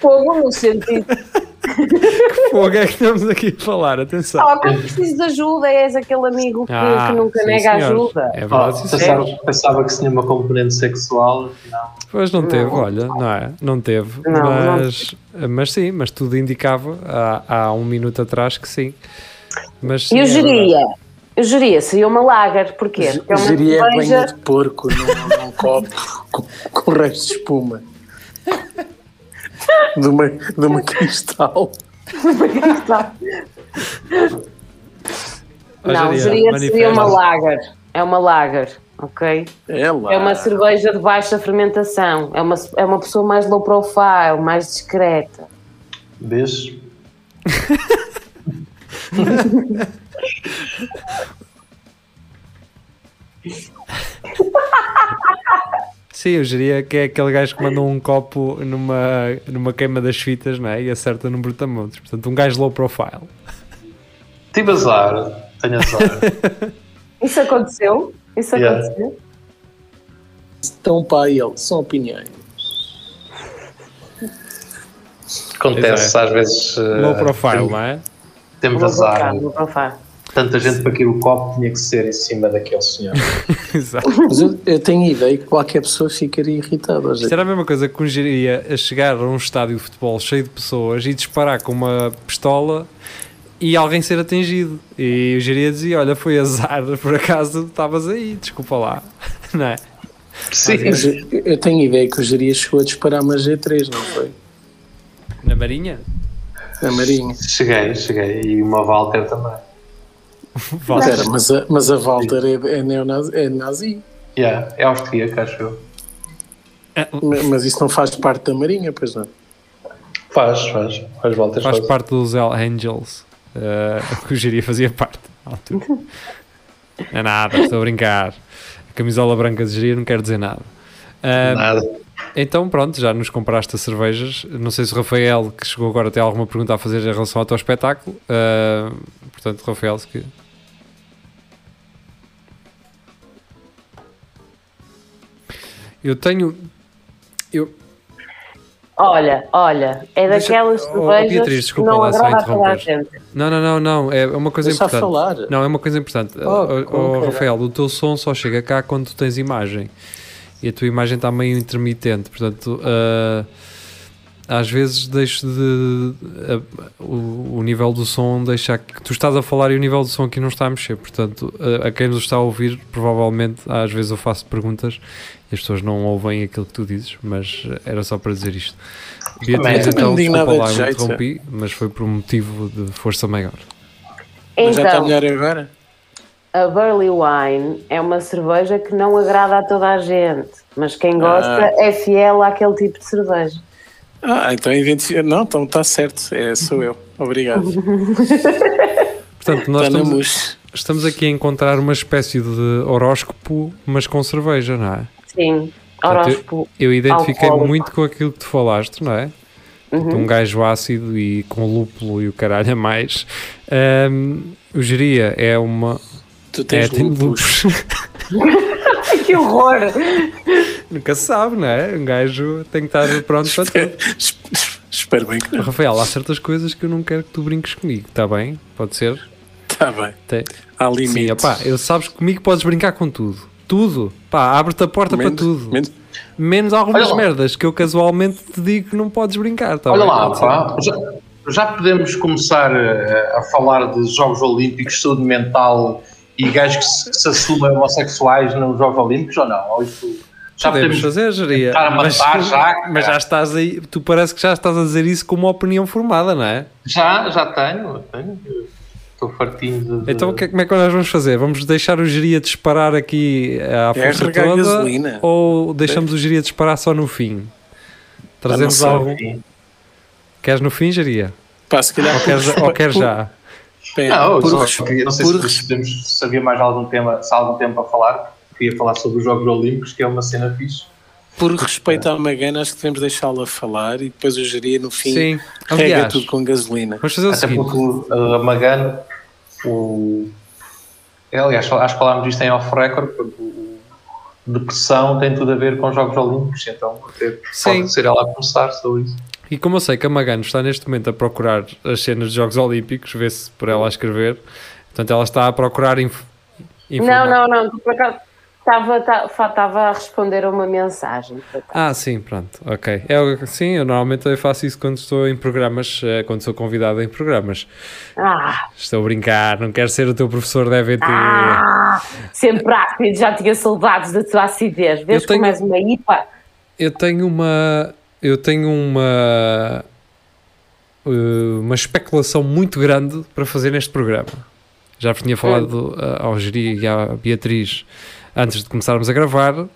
Fogo no sentido. Que fogo é que estamos aqui a falar? Atenção. Oh, quando preciso de ajuda, és aquele amigo que, Ah, que nunca sim, nega senhor. ajuda. É Oh, verdade, senhor. pensava, pensava que se tinha uma componente sexual, afinal. Pois não teve, olha, não é? Não teve. Não, não. mas, mas sim, mas tudo indicava há, há um minuto atrás que sim. Mas, sim, E eu é verdade. Geria. Eu geria, seria uma lager. Porquê? Porque é uma Geria banha cerveja. de porco num, num copo com, com resto de espuma. De uma, de uma cristal. Ó, Não, Geria, geria seria uma manifesta. lager. É uma lager, ok? É lá. É uma cerveja de baixa fermentação. É uma, é uma pessoa mais low profile, mais discreta. Vês? Sim, eu diria que é aquele gajo que mandou um copo numa, numa queima das fitas não é? e acerta num brutamontes. Portanto, um gajo low profile. Tive azar. Tenho azar. Isso aconteceu? Isso Yeah. aconteceu? Então, pá, ele, são opiniões. Acontece Pois às vezes. eh, Low profile, tem- não é? Temos azar. Tanta gente para que o copo tinha que ser em cima daquele senhor. Exato. Mas eu, eu tenho ideia que qualquer pessoa ficaria irritada. Isto era a mesma coisa que um geria a chegar a um estádio de futebol cheio de pessoas e disparar com uma pistola e alguém ser atingido. E o geria dizia: Olha, foi azar, por acaso estavas aí, desculpa lá. Não é? Sim. Eu, eu tenho ideia que o Jeria chegou a disparar uma G3, não foi? Na Marinha? A Marinha. Cheguei, cheguei. E uma Walter também. Walter. Mas a, mas a Walter é, é, neonazi, é nazi. Yeah, é austríaca, acho eu. Ma- Mas isso não faz parte da Marinha, pois não? Faz, faz. Faz Walters. Faz faz. parte dos Hell Angels. eh, que o geria fazia parte. na altura. Não é nada, estou a brincar. A camisola branca de geria não quer dizer nada. Ah, Nada. Então, pronto, já nos compraste as cervejas. Não sei se o Rafael, que chegou agora, tem alguma pergunta a fazer em relação ao teu espetáculo. Ah, portanto, Rafael, se que... Eu tenho. Eu, Olha, olha, é Deixa- daquelas Oh, cervejas Beatriz, que desculpa não lá, só interromper. não, não, não, não. É uma coisa Deixa importante. falar. Não, é uma coisa importante. Oh, Oh, oh? Rafael, o teu som só chega cá quando tu tens imagem. E a tua imagem está meio intermitente. Portanto, ah, às vezes deixo de. ah, o, o nível do som deixa. que Tu estás a falar e o nível do som aqui não está a mexer. Portanto, ah, a quem nos está a ouvir, provavelmente, às vezes eu faço perguntas e as pessoas não ouvem aquilo que tu dizes, mas era só para dizer isto. Beatriz, Também então, desculpa lá, eu interrompi, mas foi por um motivo de força maior. Mas já está Então, melhor agora? A Burley Wine é uma cerveja que não agrada a toda a gente, mas quem gosta Ah. é fiel àquele tipo de cerveja. Ah, então identifica. Não, então está certo. É, sou eu. Obrigado. Portanto, nós na estamos, estamos aqui a encontrar uma espécie de horóscopo, mas com cerveja, não é? Sim, Portanto, horóscopo. Eu identifiquei Alcoólico. muito com aquilo que tu falaste, não é? Tipo, Um gajo ácido e com lúpulo e o caralho a mais. Ahm, o geria é uma. Tu É, tens tem lupus. Que horror! Nunca se sabe, não é? Um gajo tem que estar pronto para tudo. Espero- bem que não. Rafael, há certas coisas que eu não quero que tu brinques comigo, está bem? Pode ser? Está bem. Tem. Há Sim, limites. opá, eu sabes que comigo podes brincar com tudo. Tudo. Pá, abre-te a porta Menos- para tudo. menos- Menos algumas merdas que eu casualmente te digo que não podes brincar. Tá Olha bem? lá, pá, já, já podemos começar eh, a, falar de Jogos Olímpicos, saúde mental e gajos que se, assumem homossexuais nos Jogos Olímpicos ou não? Ou isso, já Podemos fazer, geria. estar a matar já, mas já estás aí, tu parece que já estás a dizer isso com uma opinião formada, não é? Já, já tenho, tenho. Estou fartinho de. Então o que é- como é que nós vamos fazer? Vamos deixar o geria disparar aqui à É força toda gasolina. ou deixamos o geria disparar só no fim? Trazemos sei. algo. Queres no fim, geria? Pá, se calhar Ou queres, por- ou queres por- já? Espera, Não, eu por só queria- não sei por se, podemos, se havia mais algum tema, se há algum tempo a falar. Queria falar sobre os Jogos Olímpicos, que é uma cena fixe. Por respeito à Magana, acho que devemos deixá-la falar e depois o geria no fim Sim. rega Aliás, tudo com gasolina. vamos fazer o Até seguinte. porque uh, a Magano, o... é, aliás, acho que falámos disto em off-record, porque o- depressão tem tudo a ver com os Jogos Olímpicos, então até Sim. pode ser ela a começar sobre isso. E como eu sei que a Magano está neste momento a procurar as cenas de Jogos Olímpicos, vê-se por ela a escrever, portanto ela está a procurar inf informar. Não, não, não. por acaso Estava estava a responder a uma mensagem. Ah, sim, pronto, ok. Eu, sim, eu normalmente eu faço isso quando estou em programas, eh, quando sou convidado em programas. Ah, Estou a brincar, não quero ser o teu professor da EVT. ah, sempre ácido, já tinha saudades da tua acidez. Vês Eu tenho- como és uma IPA? Eu tenho uma. Eu tenho uma. eh, Uma especulação muito grande para fazer neste programa. Já vos tinha falado eh, ao Geri e à Beatriz antes de começarmos a gravar.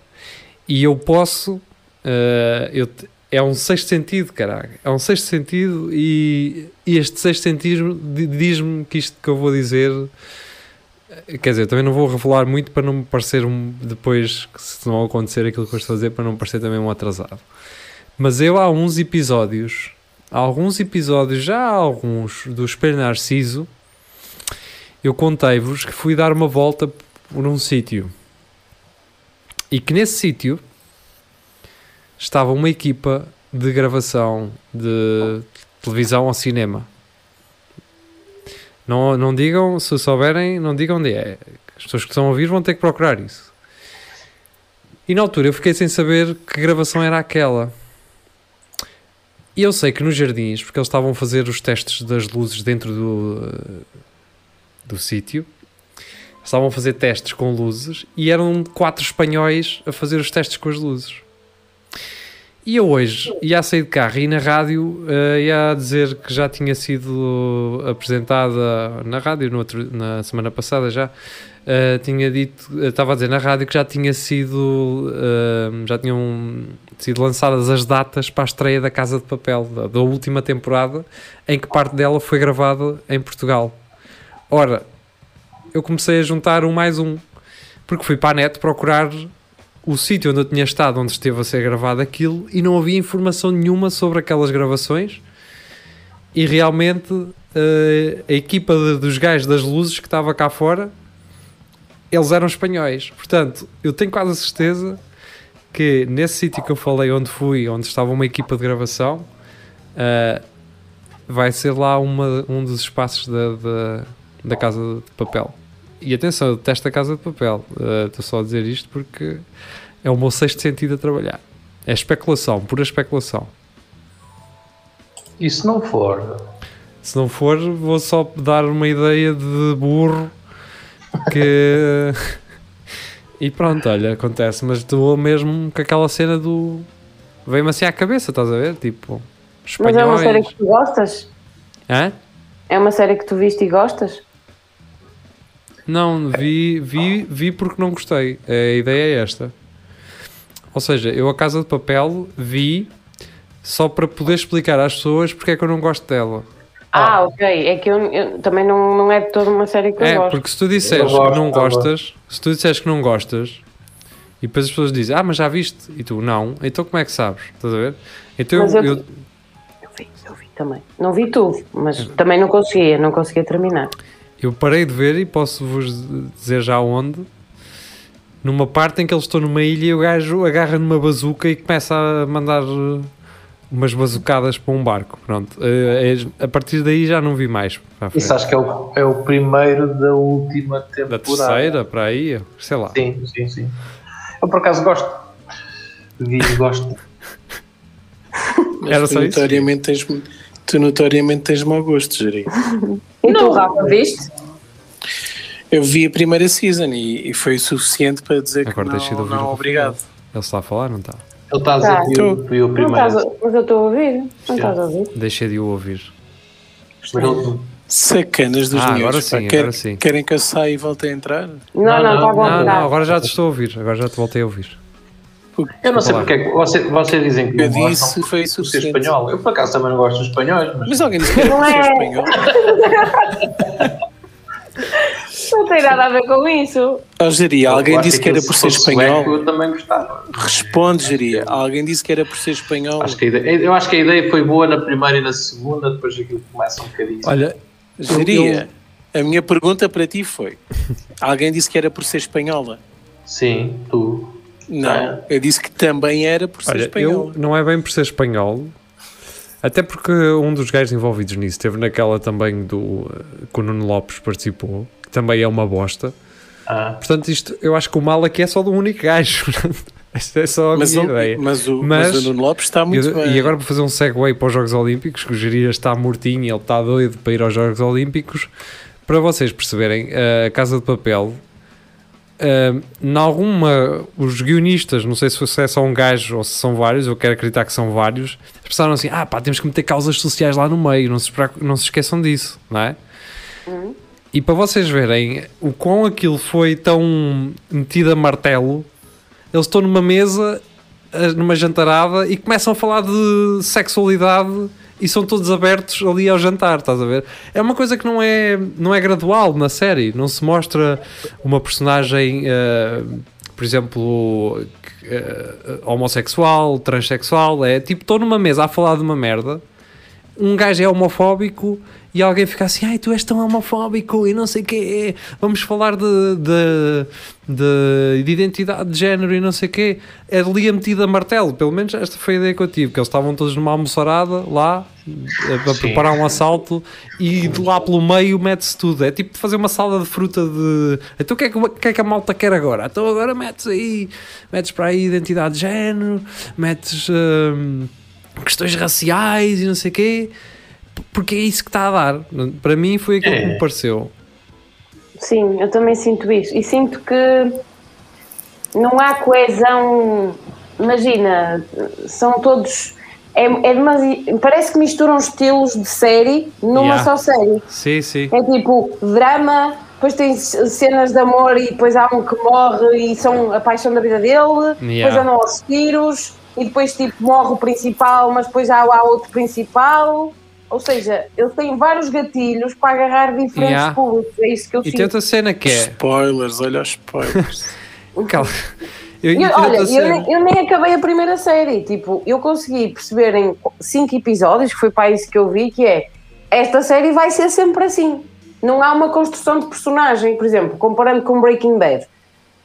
E eu posso. eh, eu é um sexto sentido, caralho. É um sexto sentido e, e este sexto sentido di- diz-me que isto que eu vou dizer. Quer dizer, também não vou revelar muito para não me parecer um, depois, que se não acontecer aquilo que eu estou a dizer, para não parecer também um atrasado. Mas eu há uns episódios, há alguns episódios, já há alguns do Espelho Narciso, eu contei-vos que fui dar uma volta por um sítio. E que nesse sítio estava uma equipa de gravação de televisão ao cinema. Não, não digam, se souberem, não digam onde é. As pessoas que estão a ouvir vão ter que procurar isso. E na altura eu fiquei sem saber que gravação era aquela. E eu sei que nos jardins, porque eles estavam a fazer os testes das luzes dentro do, eh, do sítio, estavam a fazer testes com luzes e eram quatro espanhóis a fazer os testes com as luzes. E eu hoje ia a sair de carro e na rádio eh, ia a dizer que já tinha sido apresentada na rádio no outro- na semana passada já. eh, tinha dito, estava a dizer na rádio que já tinha sido eh, já tinham sido lançadas as datas para a estreia da Casa de Papel da, da última temporada em que parte dela foi gravada em Portugal. Ora, eu comecei a juntar um mais um porque fui para a net procurar o sítio onde eu tinha estado, onde esteve a ser gravado aquilo, e não havia informação nenhuma sobre aquelas gravações. E realmente eh, a equipa de- dos gajos das luzes que estava cá fora, eles eram espanhóis. Portanto, eu tenho quase a certeza que nesse sítio que eu falei, onde fui, onde estava uma equipa de gravação, eh, vai ser lá uma, um dos espaços da, da, da Casa de Papel. E atenção, eu detesto a Casa de Papel. Eh, Estou só a dizer isto porque é o meu sexto sentido a trabalhar. É especulação, pura especulação. E se não for, Se não for, vou só dar uma ideia de burro que. e pronto, olha, acontece. Mas estou mesmo com aquela cena do. Veio-me assim à cabeça, estás a ver? Tipo, Mas é uma série espanhóis. que tu gostas? Hã? É uma série que tu viste e gostas? Não, vi, vi, vi porque não gostei. A ideia é esta. Ou seja, eu a Casa de Papel vi só para poder explicar às pessoas porque é que eu não gosto dela. Ah, ok. É que eu, eu- também não, não é de toda uma série que eu É, gosto. porque se tu disseres gosto, que não gostas, se tu disseres que não gostas, e depois as pessoas dizem, ah, mas já viste? E tu, não. Então como é que sabes? Estás a ver? Então Mas eu, eu- eu- Eu vi, eu vi também. Não vi tudo, mas também não conseguia, não conseguia terminar. eu parei de ver e posso vos dizer já onde. Numa parte em que eles estão numa ilha e o gajo agarra numa bazuca e começa a mandar umas bazucadas para um barco. Pronto. Eh, é- a partir daí já não vi mais. Isso acho que é o, é o primeiro da última Da temporada. terceira para aí, sei lá. Sim, sim, sim. Eu por acaso gosto. Vi e gosto. Era tu só isso? notoriamente tens, tu notoriamente tens mau gosto, Jeri. E tu, Rafa, viste? Eu vi a primeira season e, e foi o suficiente para dizer Agora que não, não obrigado. Ele está a falar, não está? Ele está a dizer Tá. que viu, viu o Não primeiro. estás a, mas eu estou a ouvir. Não estás a ouvir. Deixei de o ouvir. Sacanas dos Ah, agora miúdos. sim. Quer- agora sim. Querem que eu saia e volte a entrar? Não, não, não, está bom. Não, tá. não, agora já te estou a ouvir. Agora já te voltei a ouvir. Eu não sei porque é que você, vocês dizem que Eu não disse, gostam foi de ser espanhol. Eu por acaso também não gosto dos espanhóis, mas Mas alguém disse que Não é. espanhol. Não tem nada a ver com isso. Oh, Jeri, alguém eu disse que era aquilo, por se ser espanhol. sueco, eu também gostava. Responde, Jeri. Alguém disse que era por ser espanhol. Acho que a ideia, eu acho que a ideia foi boa na primeira e na segunda, depois aquilo começa um bocadinho. Olha, Geria, a minha pergunta para ti foi: alguém disse que era por ser espanhola? Sim, tu. Não, eu disse que também era por ser olha eu espanhola. não é bem por ser espanhol. Até porque um dos gajos envolvidos nisso esteve naquela também do eh, que o Nuno Lopes participou, que também é uma bosta. Ah, Portanto, isto eu acho que o mal aqui é só do único gajo. Esta é só a Mas, minha o, ideia. mas, o, Mas- mas o Nuno Lopes está muito E- bem. E agora para fazer um segue para os Jogos Olímpicos, que o Geria está mortinho, ele está doido para ir aos Jogos Olímpicos, para vocês perceberem, a Casa de Papel, uh, em alguma, os guionistas, não sei se é só um gajo ou se são vários, eu quero acreditar que são vários, pensaram assim, ah pá, temos que meter causas sociais lá no meio, não se, não se esqueçam disso, não é? E para vocês verem o quão aquilo foi tão metido a martelo, eles estão numa mesa, numa jantarada, e começam a falar de sexualidade e são todos abertos ali ao jantar, estás a ver? É uma coisa que não é, não é gradual na série, não se mostra uma personagem, eh, por exemplo, eh, homossexual, transexual, é tipo, estou numa mesa a falar de uma merda, um gajo é homofóbico e alguém fica assim, ai, tu és tão homofóbico e não sei o quê, vamos falar de, de, de, de identidade de género e não sei o quê. É ali a metida a martelo, pelo menos esta foi a ideia que eu tive, que eles estavam todos numa almoçarada lá, a, preparar um assalto e de lá pelo meio mete-se tudo. É tipo fazer uma salada de fruta de... Então o que é que, o que, é que a malta quer agora? Então agora metes aí, metes para aí identidade de género, metes... hum, questões raciais e não sei o quê, porque é isso que está a dar. Para mim foi aquilo que É. me pareceu. Sim, eu também sinto isso. E sinto que não há coesão. Imagina, são todos. É, é demasi- parece que misturam estilos de série numa Yeah. só série. Sim, sim. É tipo drama, depois tem cenas de amor e depois há um que morre e são a paixão da vida dele, depois Yeah. andam aos tiros e depois tipo morre o principal, mas depois há, há outro principal. Ou seja, eles têm vários gatilhos para agarrar diferentes Yeah. públicos. É isso que eu E sinto. tem outra cena que é. Spoilers, olha os spoilers. Calma. Eu, e Eu- tem olha, eu nem, eu nem acabei a primeira série. Tipo, eu consegui perceber em cinco episódios, que foi para isso que eu vi, que é esta série vai ser sempre assim. Não há uma construção de personagem, por exemplo, comparando com Breaking Bad.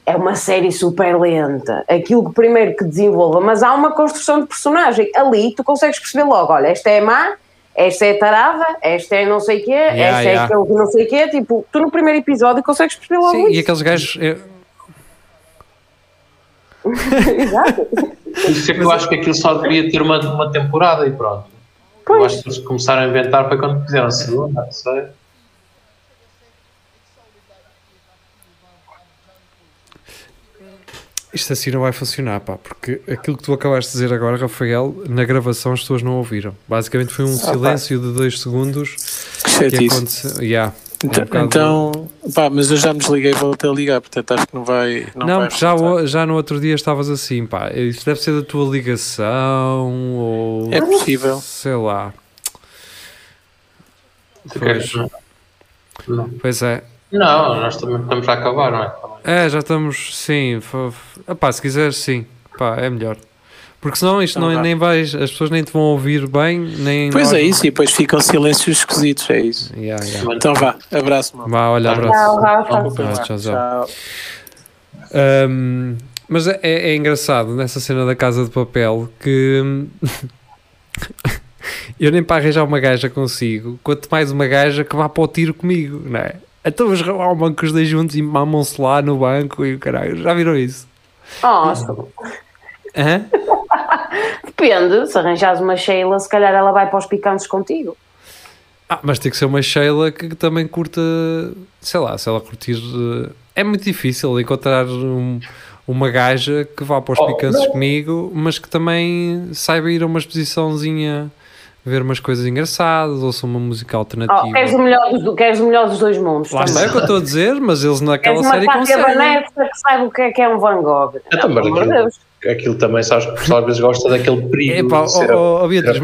É uma série super lenta. Aquilo que primeiro que desenvolva, mas há uma construção de personagem. Ali tu consegues perceber logo: olha, esta é má, esta é tarada, esta é não sei o quê, Yeah, esta é yeah. aquele que não sei o quê. Tipo, tu no primeiro episódio consegues perceber logo Sim, e isso. aqueles gajos. é, Exato. Por isso é que eu acho que aquilo só devia ter uma, uma temporada e pronto. Eu Pois. acho que eles começaram a inventar foi quando fizeram a segunda, não Isto assim não vai funcionar, pá, porque aquilo que tu acabaste de dizer agora, Rafael, na gravação as pessoas não ouviram. Basicamente foi um Ah, pá. silêncio de dois segundos Que que aconteceu. Yeah. É um Então, bocado- então, pá, mas eu já me desliguei e voltei a ligar, portanto acho que não vai. Não, Não, vai já, o- já no outro dia estavas assim, pá. Isso deve ser da tua ligação ou. É possível. Sei lá. Pois. queres- Não. Pois é. Não, nós também estamos a acabar, não é? É, já estamos. Sim. Epá, se quiseres, sim. Pá, é melhor. Porque senão isto Então não, vá. nem vais. As pessoas nem te vão ouvir bem, nem. Pois nós- é isso, e depois ficam silêncios esquisitos, é isso. Yeah, yeah. Então vá, abraço, mano. Vá, olha, abraço. Tchau, lá. Ah, tchau, tchau. Tchau. Um, mas é, é engraçado nessa cena da Casa de Papel que eu nem para arranjar uma gaja consigo, quanto mais uma gaja que vá para o tiro comigo, não é? Então vamos ao banco os dois juntos e mamam-se lá no banco e o caralho, já viram isso? Nossa, Hã? depende. Se arranjares uma Sheila, se calhar ela vai para os picantes contigo. Ah, mas tem que ser uma Sheila que também curta, sei lá, se ela curtir. eh, É muito difícil encontrar um- uma gaja que vá para os Oh, picantes comigo, mas que também saiba ir a uma exposiçãozinha, ver umas coisas engraçadas, ouça uma música alternativa. Oh, queres, o melhor dos, queres o melhor dos dois mundos. Lá também. é o que eu estou a dizer, mas eles naquela Queres uma série Cátia conseguem. Vanessa que saiba o que é que é um Van Gogh. Pelo amor de aquilo-. Aquilo também, sabes que o pessoal às vezes gosta daquele perigo. De ser- oh, oh, Beatriz,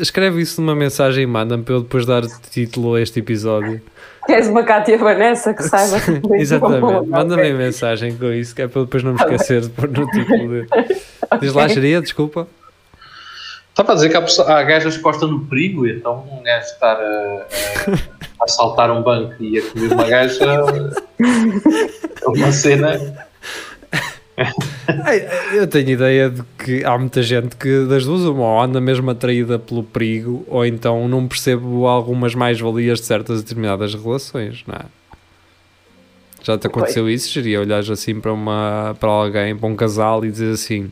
escreve isso numa mensagem e manda-me para eu depois dar título a este episódio. Queres uma Cátia Vanessa que saiba. Exatamente, manda-me mensagem com isso, que é para eu depois não me esquecer de pôr no título dele. Diz lá, desculpa. Estava a dizer que há, gajas que gostam do perigo, e então um gajo estar a, a assaltar um banco e a comer uma gaja é uma cena. Eu tenho ideia de que há muita gente que das duas uma ou anda mesmo atraída pelo perigo ou então não percebo algumas mais-valias de certas determinadas relações, não é? Já te aconteceu isso? Seria olhares assim para, uma, para alguém, para um casal e dizer assim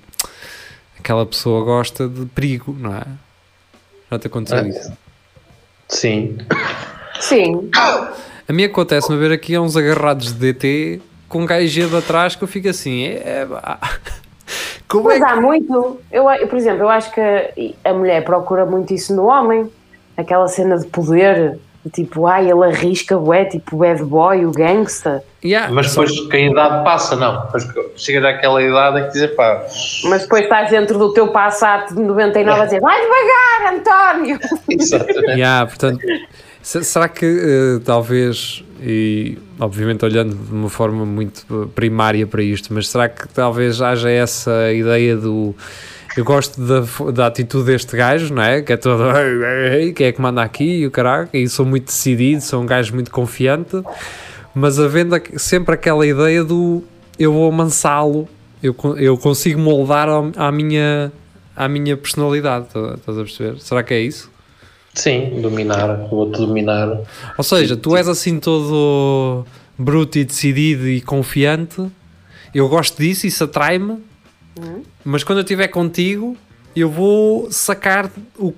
aquela pessoa gosta de perigo, não é? Já te aconteceu É. isso? Sim. Sim. A mim acontece-me ver aqui uns agarrados de DT com um gajo de atrás que eu fico assim, é, como é Mas que... há muito. Eu, eu, por exemplo, eu acho que a mulher procura muito isso no homem. Aquela cena de poder. Tipo, ai, ele arrisca, ué, tipo o bad boy, o gangsta. Yeah, Mas depois que a idade passa, não. Depois que chega àquela idade em que dizer pá. Mas depois estás dentro do teu Passat de 99 a dizer vai devagar, António! Exatamente. Yeah, portanto, se- será que eh, talvez, e obviamente olhando de uma forma muito primária para isto, mas será que talvez haja essa ideia do. Eu gosto da, da atitude deste gajo, não é? Que é todo. "Ei, ei, ei, Quem é que manda aqui? E o caralho. E sou muito decidido, sou um gajo muito confiante, mas havendo sempre aquela ideia do eu vou amansá-lo, eu, eu consigo moldar à minha, à minha personalidade. tá- Estás a perceber? Será que é isso? Sim, dominar, vou-te dominar. Ou seja, tu és assim todo bruto e decidido e confiante. Eu gosto disso, isso atrai-me. Mas quando eu estiver contigo, eu vou sacar o,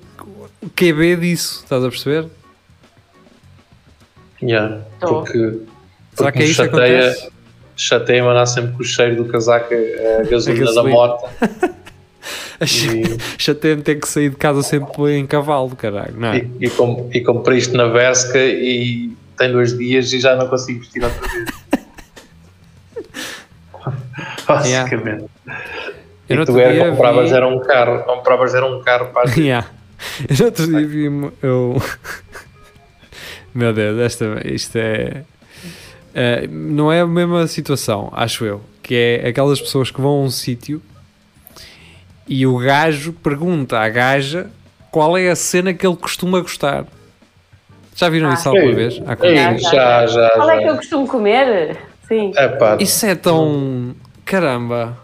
o QB disso. Estás a perceber? Yeah, porque Será porque que é isso chateia, acontece? chateia mandar sempre com o cheiro do casaco a gasolina, da gasolina. moto. E, Chateia-me ter que sair de casa sempre em cavalo, caralho. Não é? e, e, com, e comprei isto na Vesca e tem dois dias e já não consigo vestir outra vez. Basicamente. Eu E tu era, compravas vi- era um carro, compravas era um carro para a Yeah. Eu no outro dia vi eu... Meu Deus, esta, isto é... é, Não é a mesma situação, acho eu. Que é aquelas pessoas que vão a um sítio e o gajo pergunta à gaja qual é a cena que ele costuma gostar. Já viram Ah, isso alguma vez? Há ei, coisa- já, já, Qual é que eu já. costumo comer? Sim. É pá, Isso é tão... Caramba!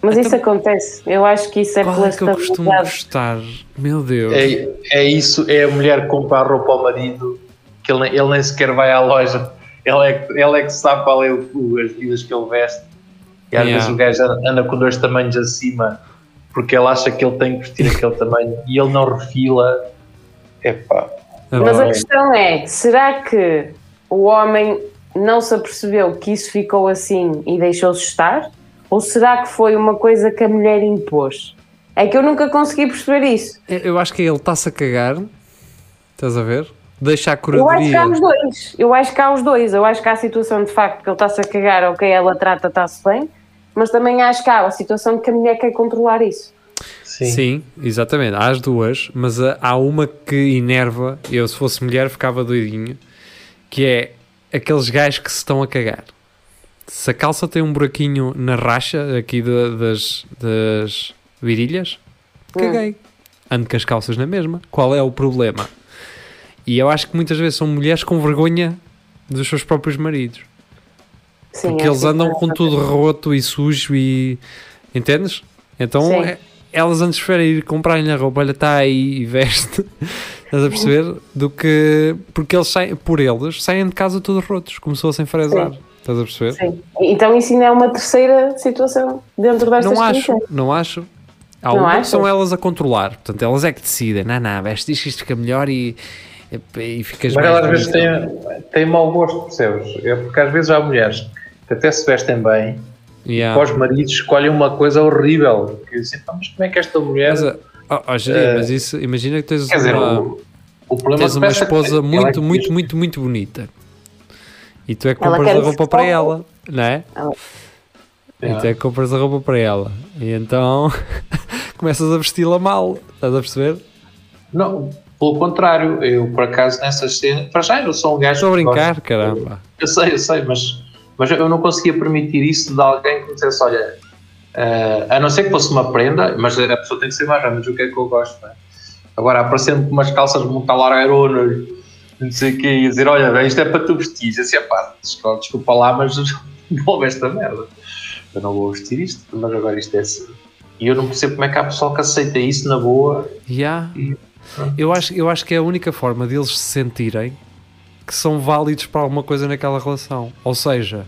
Mas isso acontece. Eu acho que isso é Qual pela é que eu costumo gostar? Meu Deus! é, é isso, é a mulher que compra a roupa ao marido, que ele, nem- ele nem sequer vai à loja, ele é, que- ele é que sabe qual é o, as medidas que ele veste. E às Yeah. vezes o gajo anda, anda com dois tamanhos acima, porque ele acha que ele tem que vestir aquele tamanho e ele não refila. É pá, Ah, Mas a questão é: será que o homem não se apercebeu que isso ficou assim e deixou-se estar? Ou será que foi uma coisa que a mulher impôs? É que eu nunca consegui perceber isso. Eu acho que ele está-se a cagar. Estás a ver? Deixa a Eu acho que há curadoria. os dois. Eu acho que há os dois. Eu acho que há a situação de facto que ele está-se a cagar, ok, ela trata, está-se bem. Mas também acho que há a situação de que a mulher quer controlar isso. sim. Sim, exatamente. Há as duas, mas há uma que enerva. Eu, se fosse mulher, ficava doidinho. Que é aqueles gajos que se estão a cagar. Se a calça tem um buraquinho na racha aqui da- das, das virilhas, caguei. Ando com as calças na mesma. Qual é o problema? E eu acho que muitas vezes são mulheres com vergonha dos seus próprios maridos. Sim, Porque acho eles andam com é- tudo roto e sujo e. Entendes? Então Sim. é, elas antes preferem ir comprar-lhe a roupa, olha, está aí e veste, estás a perceber? Do que, porque eles saem, por eles, saem de casa todos rotos, como se fossem fresar, estás a perceber? Sim. Então isso ainda é uma terceira situação dentro destas Não acho, não acho. Há Não uma que são elas a controlar, portanto, elas é que decidem, não, não, veste isto, isto fica melhor e, e ficas Mas mais elas às vezes têm, têm mau gosto, percebes? É porque às vezes há mulheres que até se vestem bem, Yeah. e os maridos escolhem uma coisa horrível. Que "Pá, mas como é que esta mulher. Mas, ó, Jeria, Eh, mas isso, imagina que tens quer dizer, uma, o, o tens uma esposa é muito, que muito, diz- muito, muito bonita e tu é que compras a roupa para ela, não é? Ela- E tu é que compras a roupa para ela e então começas a vesti-la mal, estás a perceber? Não, pelo contrário, eu por acaso nessas cenas. Para já eu sou um gajo. Estou a brincar, gosta- caramba. Eu sei, eu sei, mas, mas eu não conseguia permitir isso de alguém que me dissesse: olha, eh, a não ser que fosse uma prenda, mas a pessoa tem que ser mais menos o que é que eu gosto. Não é? Agora, aparecendo com umas calças muito largueironas, não sei o quê, e dizer: olha, bem, isto é para tu vestir. E assim, pá, desculpa, desculpa lá, mas não vou ver esta merda. Eu não vou vestir isto, mas agora isto é assim. E eu não percebo como é que há pessoal que aceita isso na boa. Yeah. E- Eu, acho, eu acho que é a única forma deles se sentirem que são válidos para alguma coisa naquela relação. Ou seja,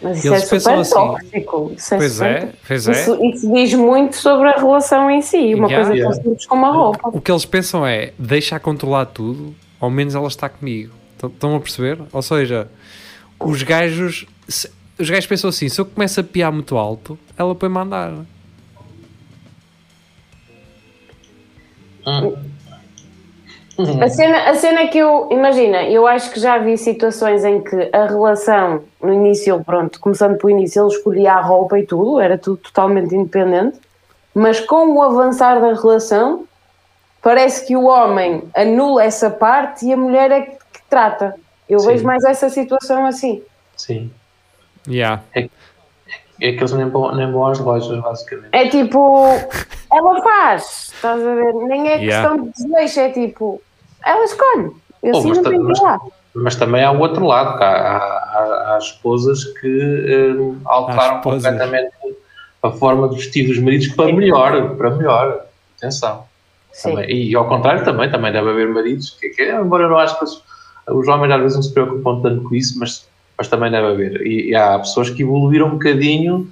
Mas isso Eles é pensam assim. tóxico. Isso é pois super é, pois é. Isso, isso diz muito sobre a relação em si, uma Yeah. coisa Yeah. tão simples como a roupa. O que eles pensam é deixa controlar tudo, ao menos ela está comigo. Estão- a perceber? Ou seja, os gajos. se- os gajos pensam assim: se eu começo a piar muito alto, ela põe-me a andar. A cena, a cena é que eu, imagina, eu acho que já vi situações em que a relação, no início, pronto, começando pelo início, ele escolhia a roupa e tudo, era tudo totalmente independente, mas com o avançar da relação, parece que o homem anula essa parte e a mulher é que, trata. Eu Sim. vejo mais essa situação assim. Sim. Yeah. É que eles nem vão, nem vão às lojas, basicamente. É tipo, ela faz, estás a ver? Nem é Yeah. questão de desejo, é tipo, ela escolhe. Eu Oh, assim mas não mas- que ir lá. Mas também há o outro lado, há, há, há- há esposas que hum, alteraram completamente a forma de vestir dos maridos para melhor, para melhor. Atenção. Também. E, ao contrário também, também deve haver maridos que, que embora eu não acho que os, os homens às vezes não se preocupam tanto com isso, mas, mas também deve haver. E, e há pessoas que evoluíram um bocadinho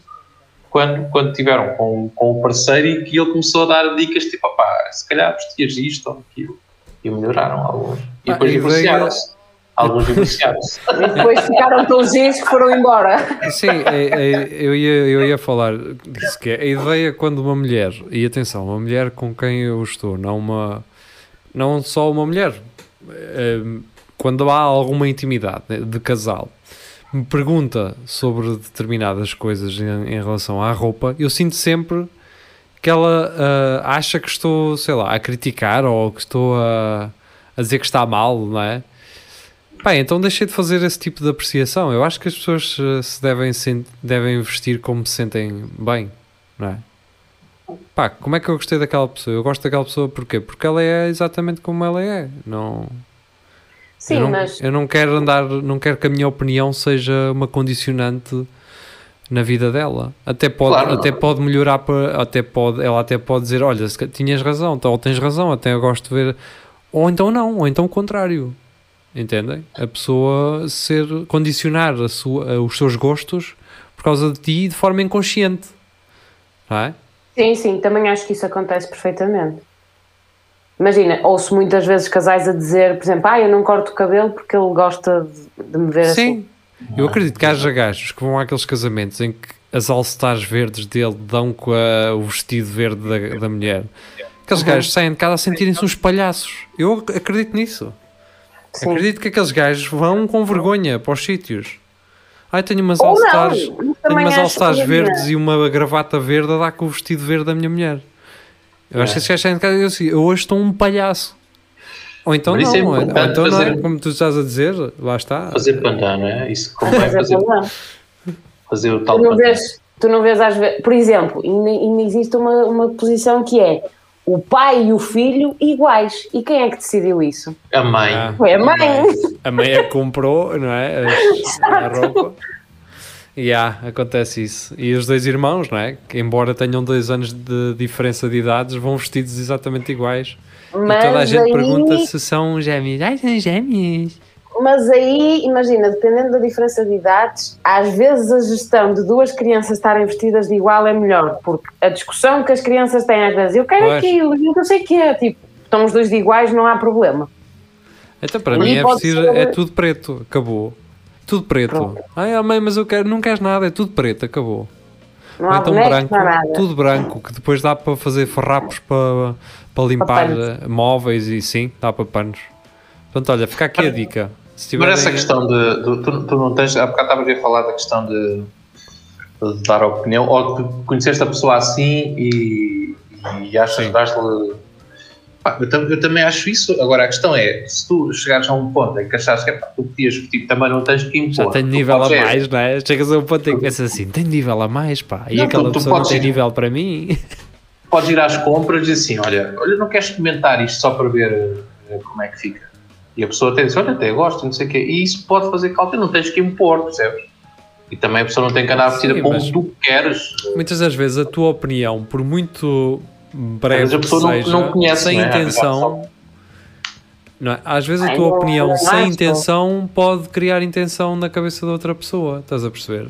quando, quando tiveram com, com o parceiro e que ele começou a dar dicas tipo, opá, se calhar vestias isto ou aquilo. E melhoraram alguns. E Ah, depois a ideia- divorciaram-se. Alguns divorciaram-se. E depois ficaram tão giros que foram embora. Sim, é- é- eu, ia, eu ia falar disso que é a ideia quando uma mulher, e atenção, uma mulher com quem eu estou, não uma não só uma mulher, eh, quando há alguma intimidade né, de casal, me pergunta sobre determinadas coisas em, em relação à roupa, eu sinto sempre que ela ah, acha que estou, sei lá, a criticar ou que estou a, a dizer que está mal, não é? Bem, então deixei de fazer esse tipo de apreciação. Eu acho que as pessoas eh, se devem, sen- devem vestir como se sentem bem, não é? Pá, como é que eu gostei daquela pessoa? Eu gosto daquela pessoa porquê? Porque ela é exatamente como ela é. Não, Sim, eu não, mas eu não quero andar, não quero que a minha opinião seja uma condicionante na vida dela. Até pode, Claro. até pode melhorar, para, até pode, ela até pode dizer, olha, se tinhas razão, então, ou tens razão, até eu gosto de ver, ou então não, ou então o contrário. Entendem? A pessoa ser condicionar a sua, os seus gostos por causa de ti de forma inconsciente. Não é? sim, sim, também acho que isso acontece perfeitamente. Imagina, ouço muitas vezes casais a dizer, por exemplo, ah, eu não corto o cabelo porque ele gosta de, de me ver assim. Sim. Eu acredito que haja gajos que vão àqueles casamentos em que as all-stars verdes dele dão com a- o vestido verde da, da mulher. Aqueles Uhum. gajos saem de casa a sentirem-se uns palhaços. Eu ac- acredito nisso. Sim. Acredito que aqueles gajos vão com vergonha para os sítios. Ai, tenho umas não, all-stars tenho umas all-stars que- verdes e uma gravata verde a dar com o vestido verde da minha mulher. Eu acho que esses gajos saem de casa e eu assim, eu hoje estou um palhaço. Ou então Mas não, é ou então não é, fazer- como tu estás a dizer, lá está. Fazer pandan, não é? Isso convém é fazer, fazer o tal Tu não vês, tu não vês às vezes, por exemplo, ainda, ainda existe uma, uma posição que é o pai e o filho iguais. E quem é que decidiu isso? A mãe. Ah. Foi a mãe. A mãe é que comprou, não é? A, a roupa. Yeah, acontece isso. E os dois irmãos, não é? Que embora tenham dois anos de diferença de idades, vão vestidos exatamente iguais. Mas e toda a gente aí, pergunta se são gêmeos. Ai, são gêmeos. Mas aí, imagina, dependendo da diferença de idades, às vezes a gestão de duas crianças estarem vestidas de igual é melhor, porque a discussão que as crianças têm às vezes, eu quero Pois. aquilo, eu não sei o quê, tipo, estão os dois de iguais, não há problema. Então, para E mim, é, ser- é tudo preto. Acabou. Tudo preto. Pronto. Ai, ah, mãe, mas eu quero, não queres nada, é tudo preto. Acabou. Não há então branco, tudo branco, que depois dá para fazer farrapos para, para limpar panos. eh, móveis e sim, dá para panos. Portanto, olha, fica aqui a dica. Mas essa questão de, de- tu, tu não tens, há bocado estavas a falar da questão de, de dar opinião, ou que conheceste a pessoa assim e, e achas que dás-lhe. Pá, eu, eu também acho isso. Agora a questão é: se tu chegares a um ponto em que achares que epá, tu podias, tipo, também não tens que impor. Já tem Tu nível a podes é- mais, não é? Chegas a um ponto em que pensas assim, tem nível a mais, pá. E Não, aquela tu- tu pessoa não tem nível para mim. Podes ir às compras e assim: olha, olha, não queres comentar isto só para ver eh, como é que fica. E a pessoa até diz: olha, até gosto, não sei o quê. E isso pode fazer cálculo, não tens que impor, percebes? E também a pessoa não tem que andar vestida Sim, como tu queres. Muitas das vezes a tua opinião, por muito breve que pessoa não- seja, não conhece, sem não é? intenção, não é? às vezes a tua opinião não sem intenção pode criar intenção na cabeça da outra pessoa, estás a perceber?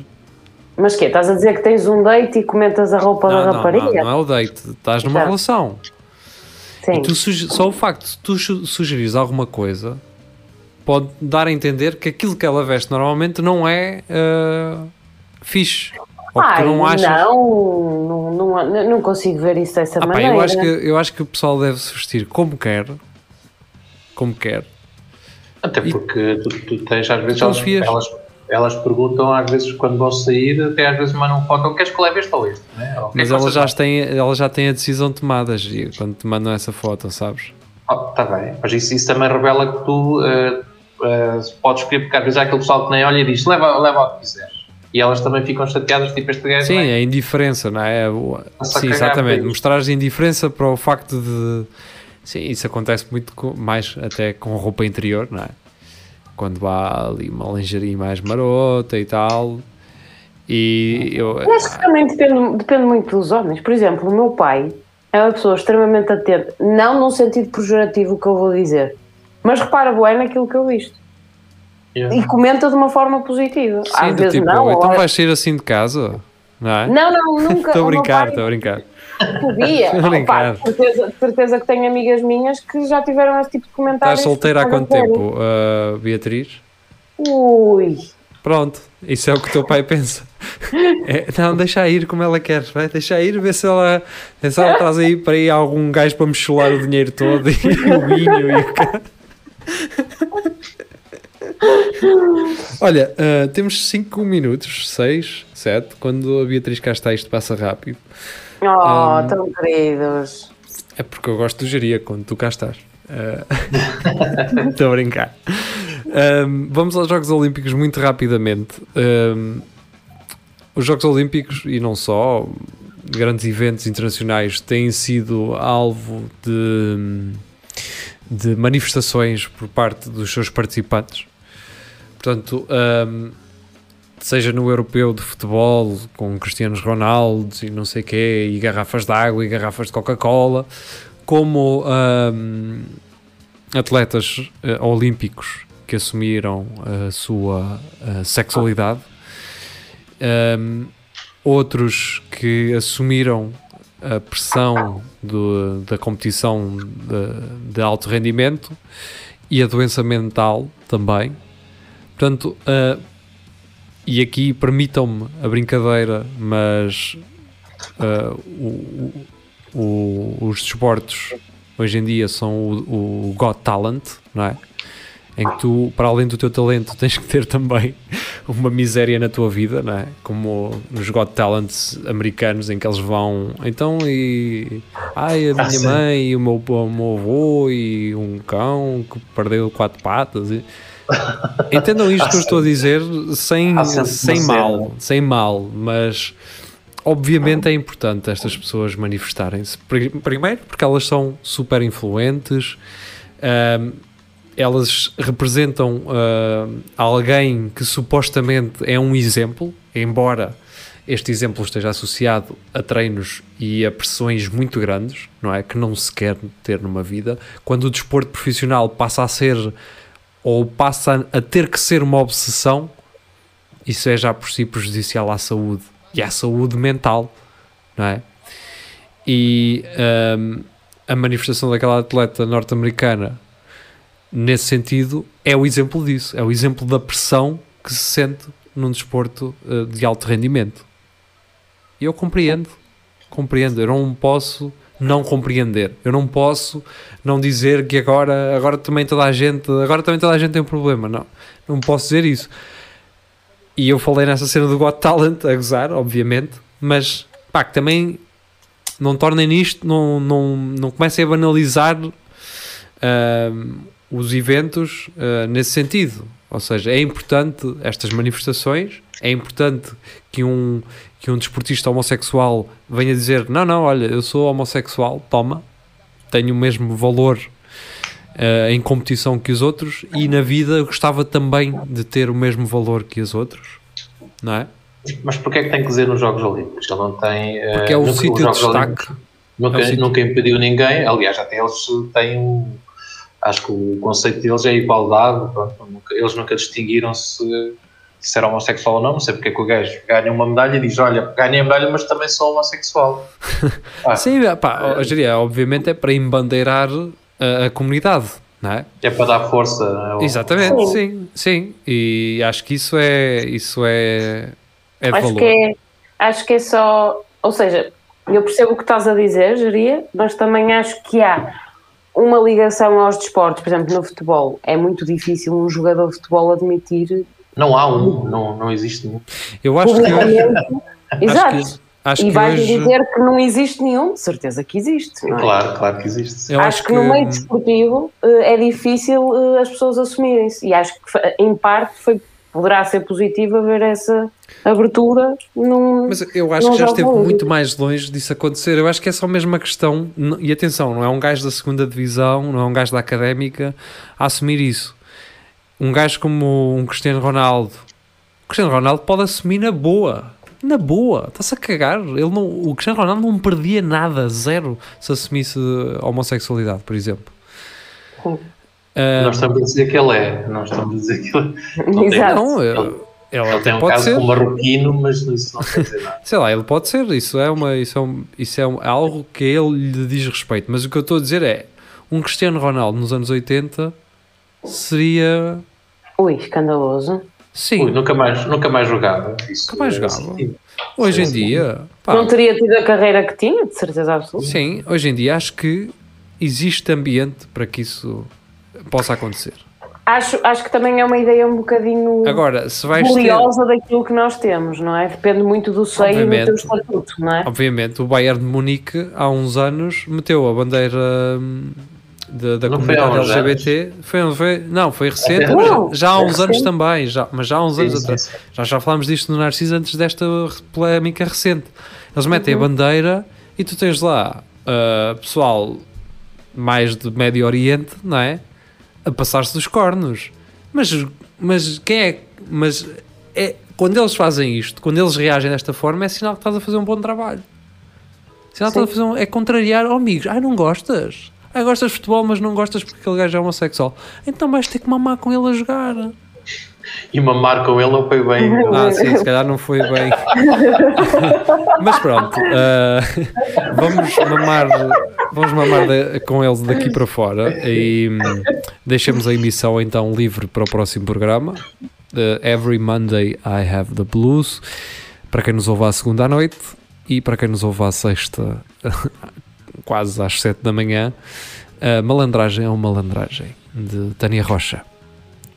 Mas que Estás a dizer que tens um date e comentas a roupa da Não, não, rapariga? não, não é o date, estás numa relação. Sim. E só o facto de tu su- sugerires alguma coisa pode dar a entender que aquilo que ela veste normalmente não é uh, fixe. Ou que tu Ai, não achas. não, não, não, não consigo ver isso dessa Ah, pá, maneira. eu, acho que, eu acho que o pessoal deve se vestir como quer. Como quer. Até E- porque tu, tu tens às vezes elas, fias. elas, elas perguntam às vezes quando vão sair, até às vezes mandam foto, queres que leve este ou este? Né? Ou, é Mas elas já, têm, elas já têm a decisão tomada, Gio, quando te mandam essa foto, sabes? Oh, tá bem, mas isso, isso também revela que tu eh, eh, podes escolher, porque às vezes há aquele pessoal que nem olha e diz leva, leva o que quiseres. E elas também ficam chateadas, tipo este gajo. Sim, é? é a indiferença, não é? A Sim, exatamente. Mostrares indiferença para o facto de. Sim, isso acontece muito com- mais até com roupa interior, não é? Quando há ali uma lingerie mais marota e tal. E eu. Eu acho que também depende, depende muito dos homens. Por exemplo, o meu pai é uma pessoa extremamente atenta, não num sentido pejorativo que eu vou dizer, mas repara bem naquilo que eu visto. Yeah. E comenta de uma forma positiva. Sim, Às vezes tipo, não. então ou- vais sair assim de casa, não é? Não, não, nunca. Estou a brincar, pai estou a brincar. Podia. Opa, certeza, certeza que tenho amigas minhas que já tiveram esse tipo de comentários. Estás solteira há quanto tempo, uh, Beatriz? Ui. Pronto, isso é o que o teu pai pensa. É, não, deixa ir como ela quer, vai, deixa ir, ver se ela, vê se ela traz aí para aí algum gajo para me chular o dinheiro todo e o vinho e o ca- Olha, ah, temos 5 minutos, 6, 7, quando a Beatriz cá está isto passa rápido. Oh, Um, tão queridos. É porque eu gosto do geria quando tu cá estás. Ah, Estou a brincar. Ahm, vamos aos Jogos Olímpicos muito rapidamente. Ahm, os Jogos Olímpicos, e não só, grandes eventos internacionais, têm sido alvo de, de manifestações por parte dos seus participantes. Portanto, ahm, seja no europeu de futebol, com Cristianos Ronaldo e não sei quê, e garrafas de água e garrafas de Coca-Cola, como ahm, atletas eh, olímpicos que assumiram a sua eh, sexualidade, Ahm, outros que assumiram a pressão do- da competição de, de alto rendimento e a doença mental também. Portanto, ah, e aqui permitam-me a brincadeira, mas ah, o- o- os desportos hoje em dia são o, o Got Talent, não é? Em que tu, para além do teu talento, tens que ter também uma miséria na tua vida, não é? Como nos Got Talents americanos, em que eles vão, então, e. Ai, a minha sim. mãe, e o meu, o meu avô, e um cão que perdeu quatro patas. E... Entendam isto que eu estou a dizer sem, sem mal, sem mal, mas obviamente é importante estas pessoas manifestarem-se. Pri- Primeiro, porque elas são super influentes, ahm, elas representam ahm, alguém que supostamente é um exemplo, embora este exemplo esteja associado a treinos e a pressões muito grandes, não é? Que não se quer ter numa vida, quando o desporto profissional passa a ser ou passa a ter que ser uma obsessão, isso é já por si prejudicial à saúde e à saúde mental, não é? E hum, a manifestação daquela atleta norte-americana, nesse sentido, é o exemplo disso, é o exemplo da pressão que se sente num desporto uh, de alto rendimento. E eu compreendo, compreendo, eu não posso não compreender, eu não posso não dizer que agora, agora também toda a gente, agora também toda a gente tem um problema, não, não posso dizer isso. E eu falei nessa cena do Got Talent a gozar, obviamente, mas pá, que também não tornem nisto, não, não, não comecem a banalizar uh, os eventos uh, nesse sentido. Ou seja, é importante estas manifestações, é importante que um, que um desportista homossexual venha dizer: Não, não, olha, eu sou homossexual, toma, tenho o mesmo valor uh, em competição que os outros e na vida eu gostava também de ter o mesmo valor que os outros, não é? Mas porquê é que tem que dizer nos Jogos Olímpicos? Ele não tem. Uh, Porque é o sítio de destaque. Nunca, É nunca impediu ninguém, aliás, até eles têm um. Acho que o conceito deles é a igualdade, pronto, nunca- eles nunca distinguiram se, era homossexual ou não, não sei porque é que o gajo ganha uma medalha e diz: Olha, ganhei a medalha, mas também sou homossexual. Ah, Sim, pá, ó, Jeria, obviamente é para embandeirar a, a comunidade, não é? É para dar força. ao- Exatamente, Sim. sim, sim. E acho que isso é, isso é, é Acho valor. que é, acho que é só. Ou seja, eu percebo o que estás a dizer, Geria, mas também acho que há uma ligação aos desportos. Por exemplo, no futebol, é muito difícil um jogador de futebol admitir Não há um, não, não existe nenhum. Eu acho que. Exato. acho que, acho e vais hoje, dizer que não existe nenhum, de certeza que existe. não é? Claro, claro que existe. eu acho, que, no meio desportivo eh, é difícil eh, as pessoas assumirem-se e acho que fa- em parte foi, poderá ser positivo haver essa abertura num, Mas eu acho que já esteve muito mais longe disso acontecer. Eu acho que é só mesmo uma questão. E atenção, não é um gajo da segunda divisão, não é um gajo da académica a assumir isso. Um gajo como um Cristiano Ronaldo. O Cristiano Ronaldo pode assumir na boa. Na boa, está-se a cagar. Ele não, o Cristiano Ronaldo não perdia nada, zero, se assumisse homossexualidade, por exemplo. Sim. Ah, Não estamos a dizer que ele é, não estamos a dizer que ele, não tem- Exato. não, ele, Ele- ele tem um pode caso ser. com marroquino, mas isso não quer dizer nada. Sei lá, ele pode ser, isso é, uma, isso é, um, isso é um- algo que a ele lhe diz respeito. Mas o que eu estou a dizer é: um Cristiano Ronaldo nos anos 80 seria. Ui, escandaloso. Sim, Ui, nunca, mais, nunca mais jogava. Isso Nunca mais é jogava. assim. hoje em dia. pá, Não teria tido a carreira que tinha, de certeza absoluta. sim, hoje em dia acho que existe ambiente para que isso possa acontecer. Acho, acho que também é uma ideia um bocadinho Agora, se vais ter. curiosa daquilo que nós temos, não é? Depende muito do seio e do Obviamente. teu estatuto, não é? Obviamente, o Bayern de Munique há uns anos meteu a bandeira hum, da, da comunidade LGBT. Foi, foi, não, foi recente, Não, já há uns anos também, já, mas já há uns Sim, anos sim, atrás. sim. Já já falámos disto no Narciso antes desta polémica recente. Eles metem Uhum. a bandeira e tu tens lá ah, pessoal mais de Médio Oriente, não é? A passar-se dos cornos. Mas, mas quem é. Mas é, quando eles fazem isto, quando eles reagem desta forma, é sinal que estás a fazer um bom trabalho. Sinal que estás a fazer um, é contrariar, oh amigos, ai não gostas? Ai gostas de futebol, mas não gostas porque aquele gajo é homossexual. Então vais ter que mamar com ele a jogar. E mamar com ele não foi bem. Ah, sim, se calhar não foi bem. Mas pronto, ah, vamos mamar, vamos mamar da- com eles daqui para fora e hum, deixemos a emissão então livre para o próximo programa. Uh, every Monday I have the blues. Para quem nos ouve à segunda à noite e para quem nos ouve à sexta, quase às sete da manhã, a malandragem é uma malandragem de Tânia Rocha.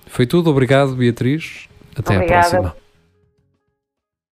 Foi tudo, obrigado Beatriz. Até à Obrigada. próxima.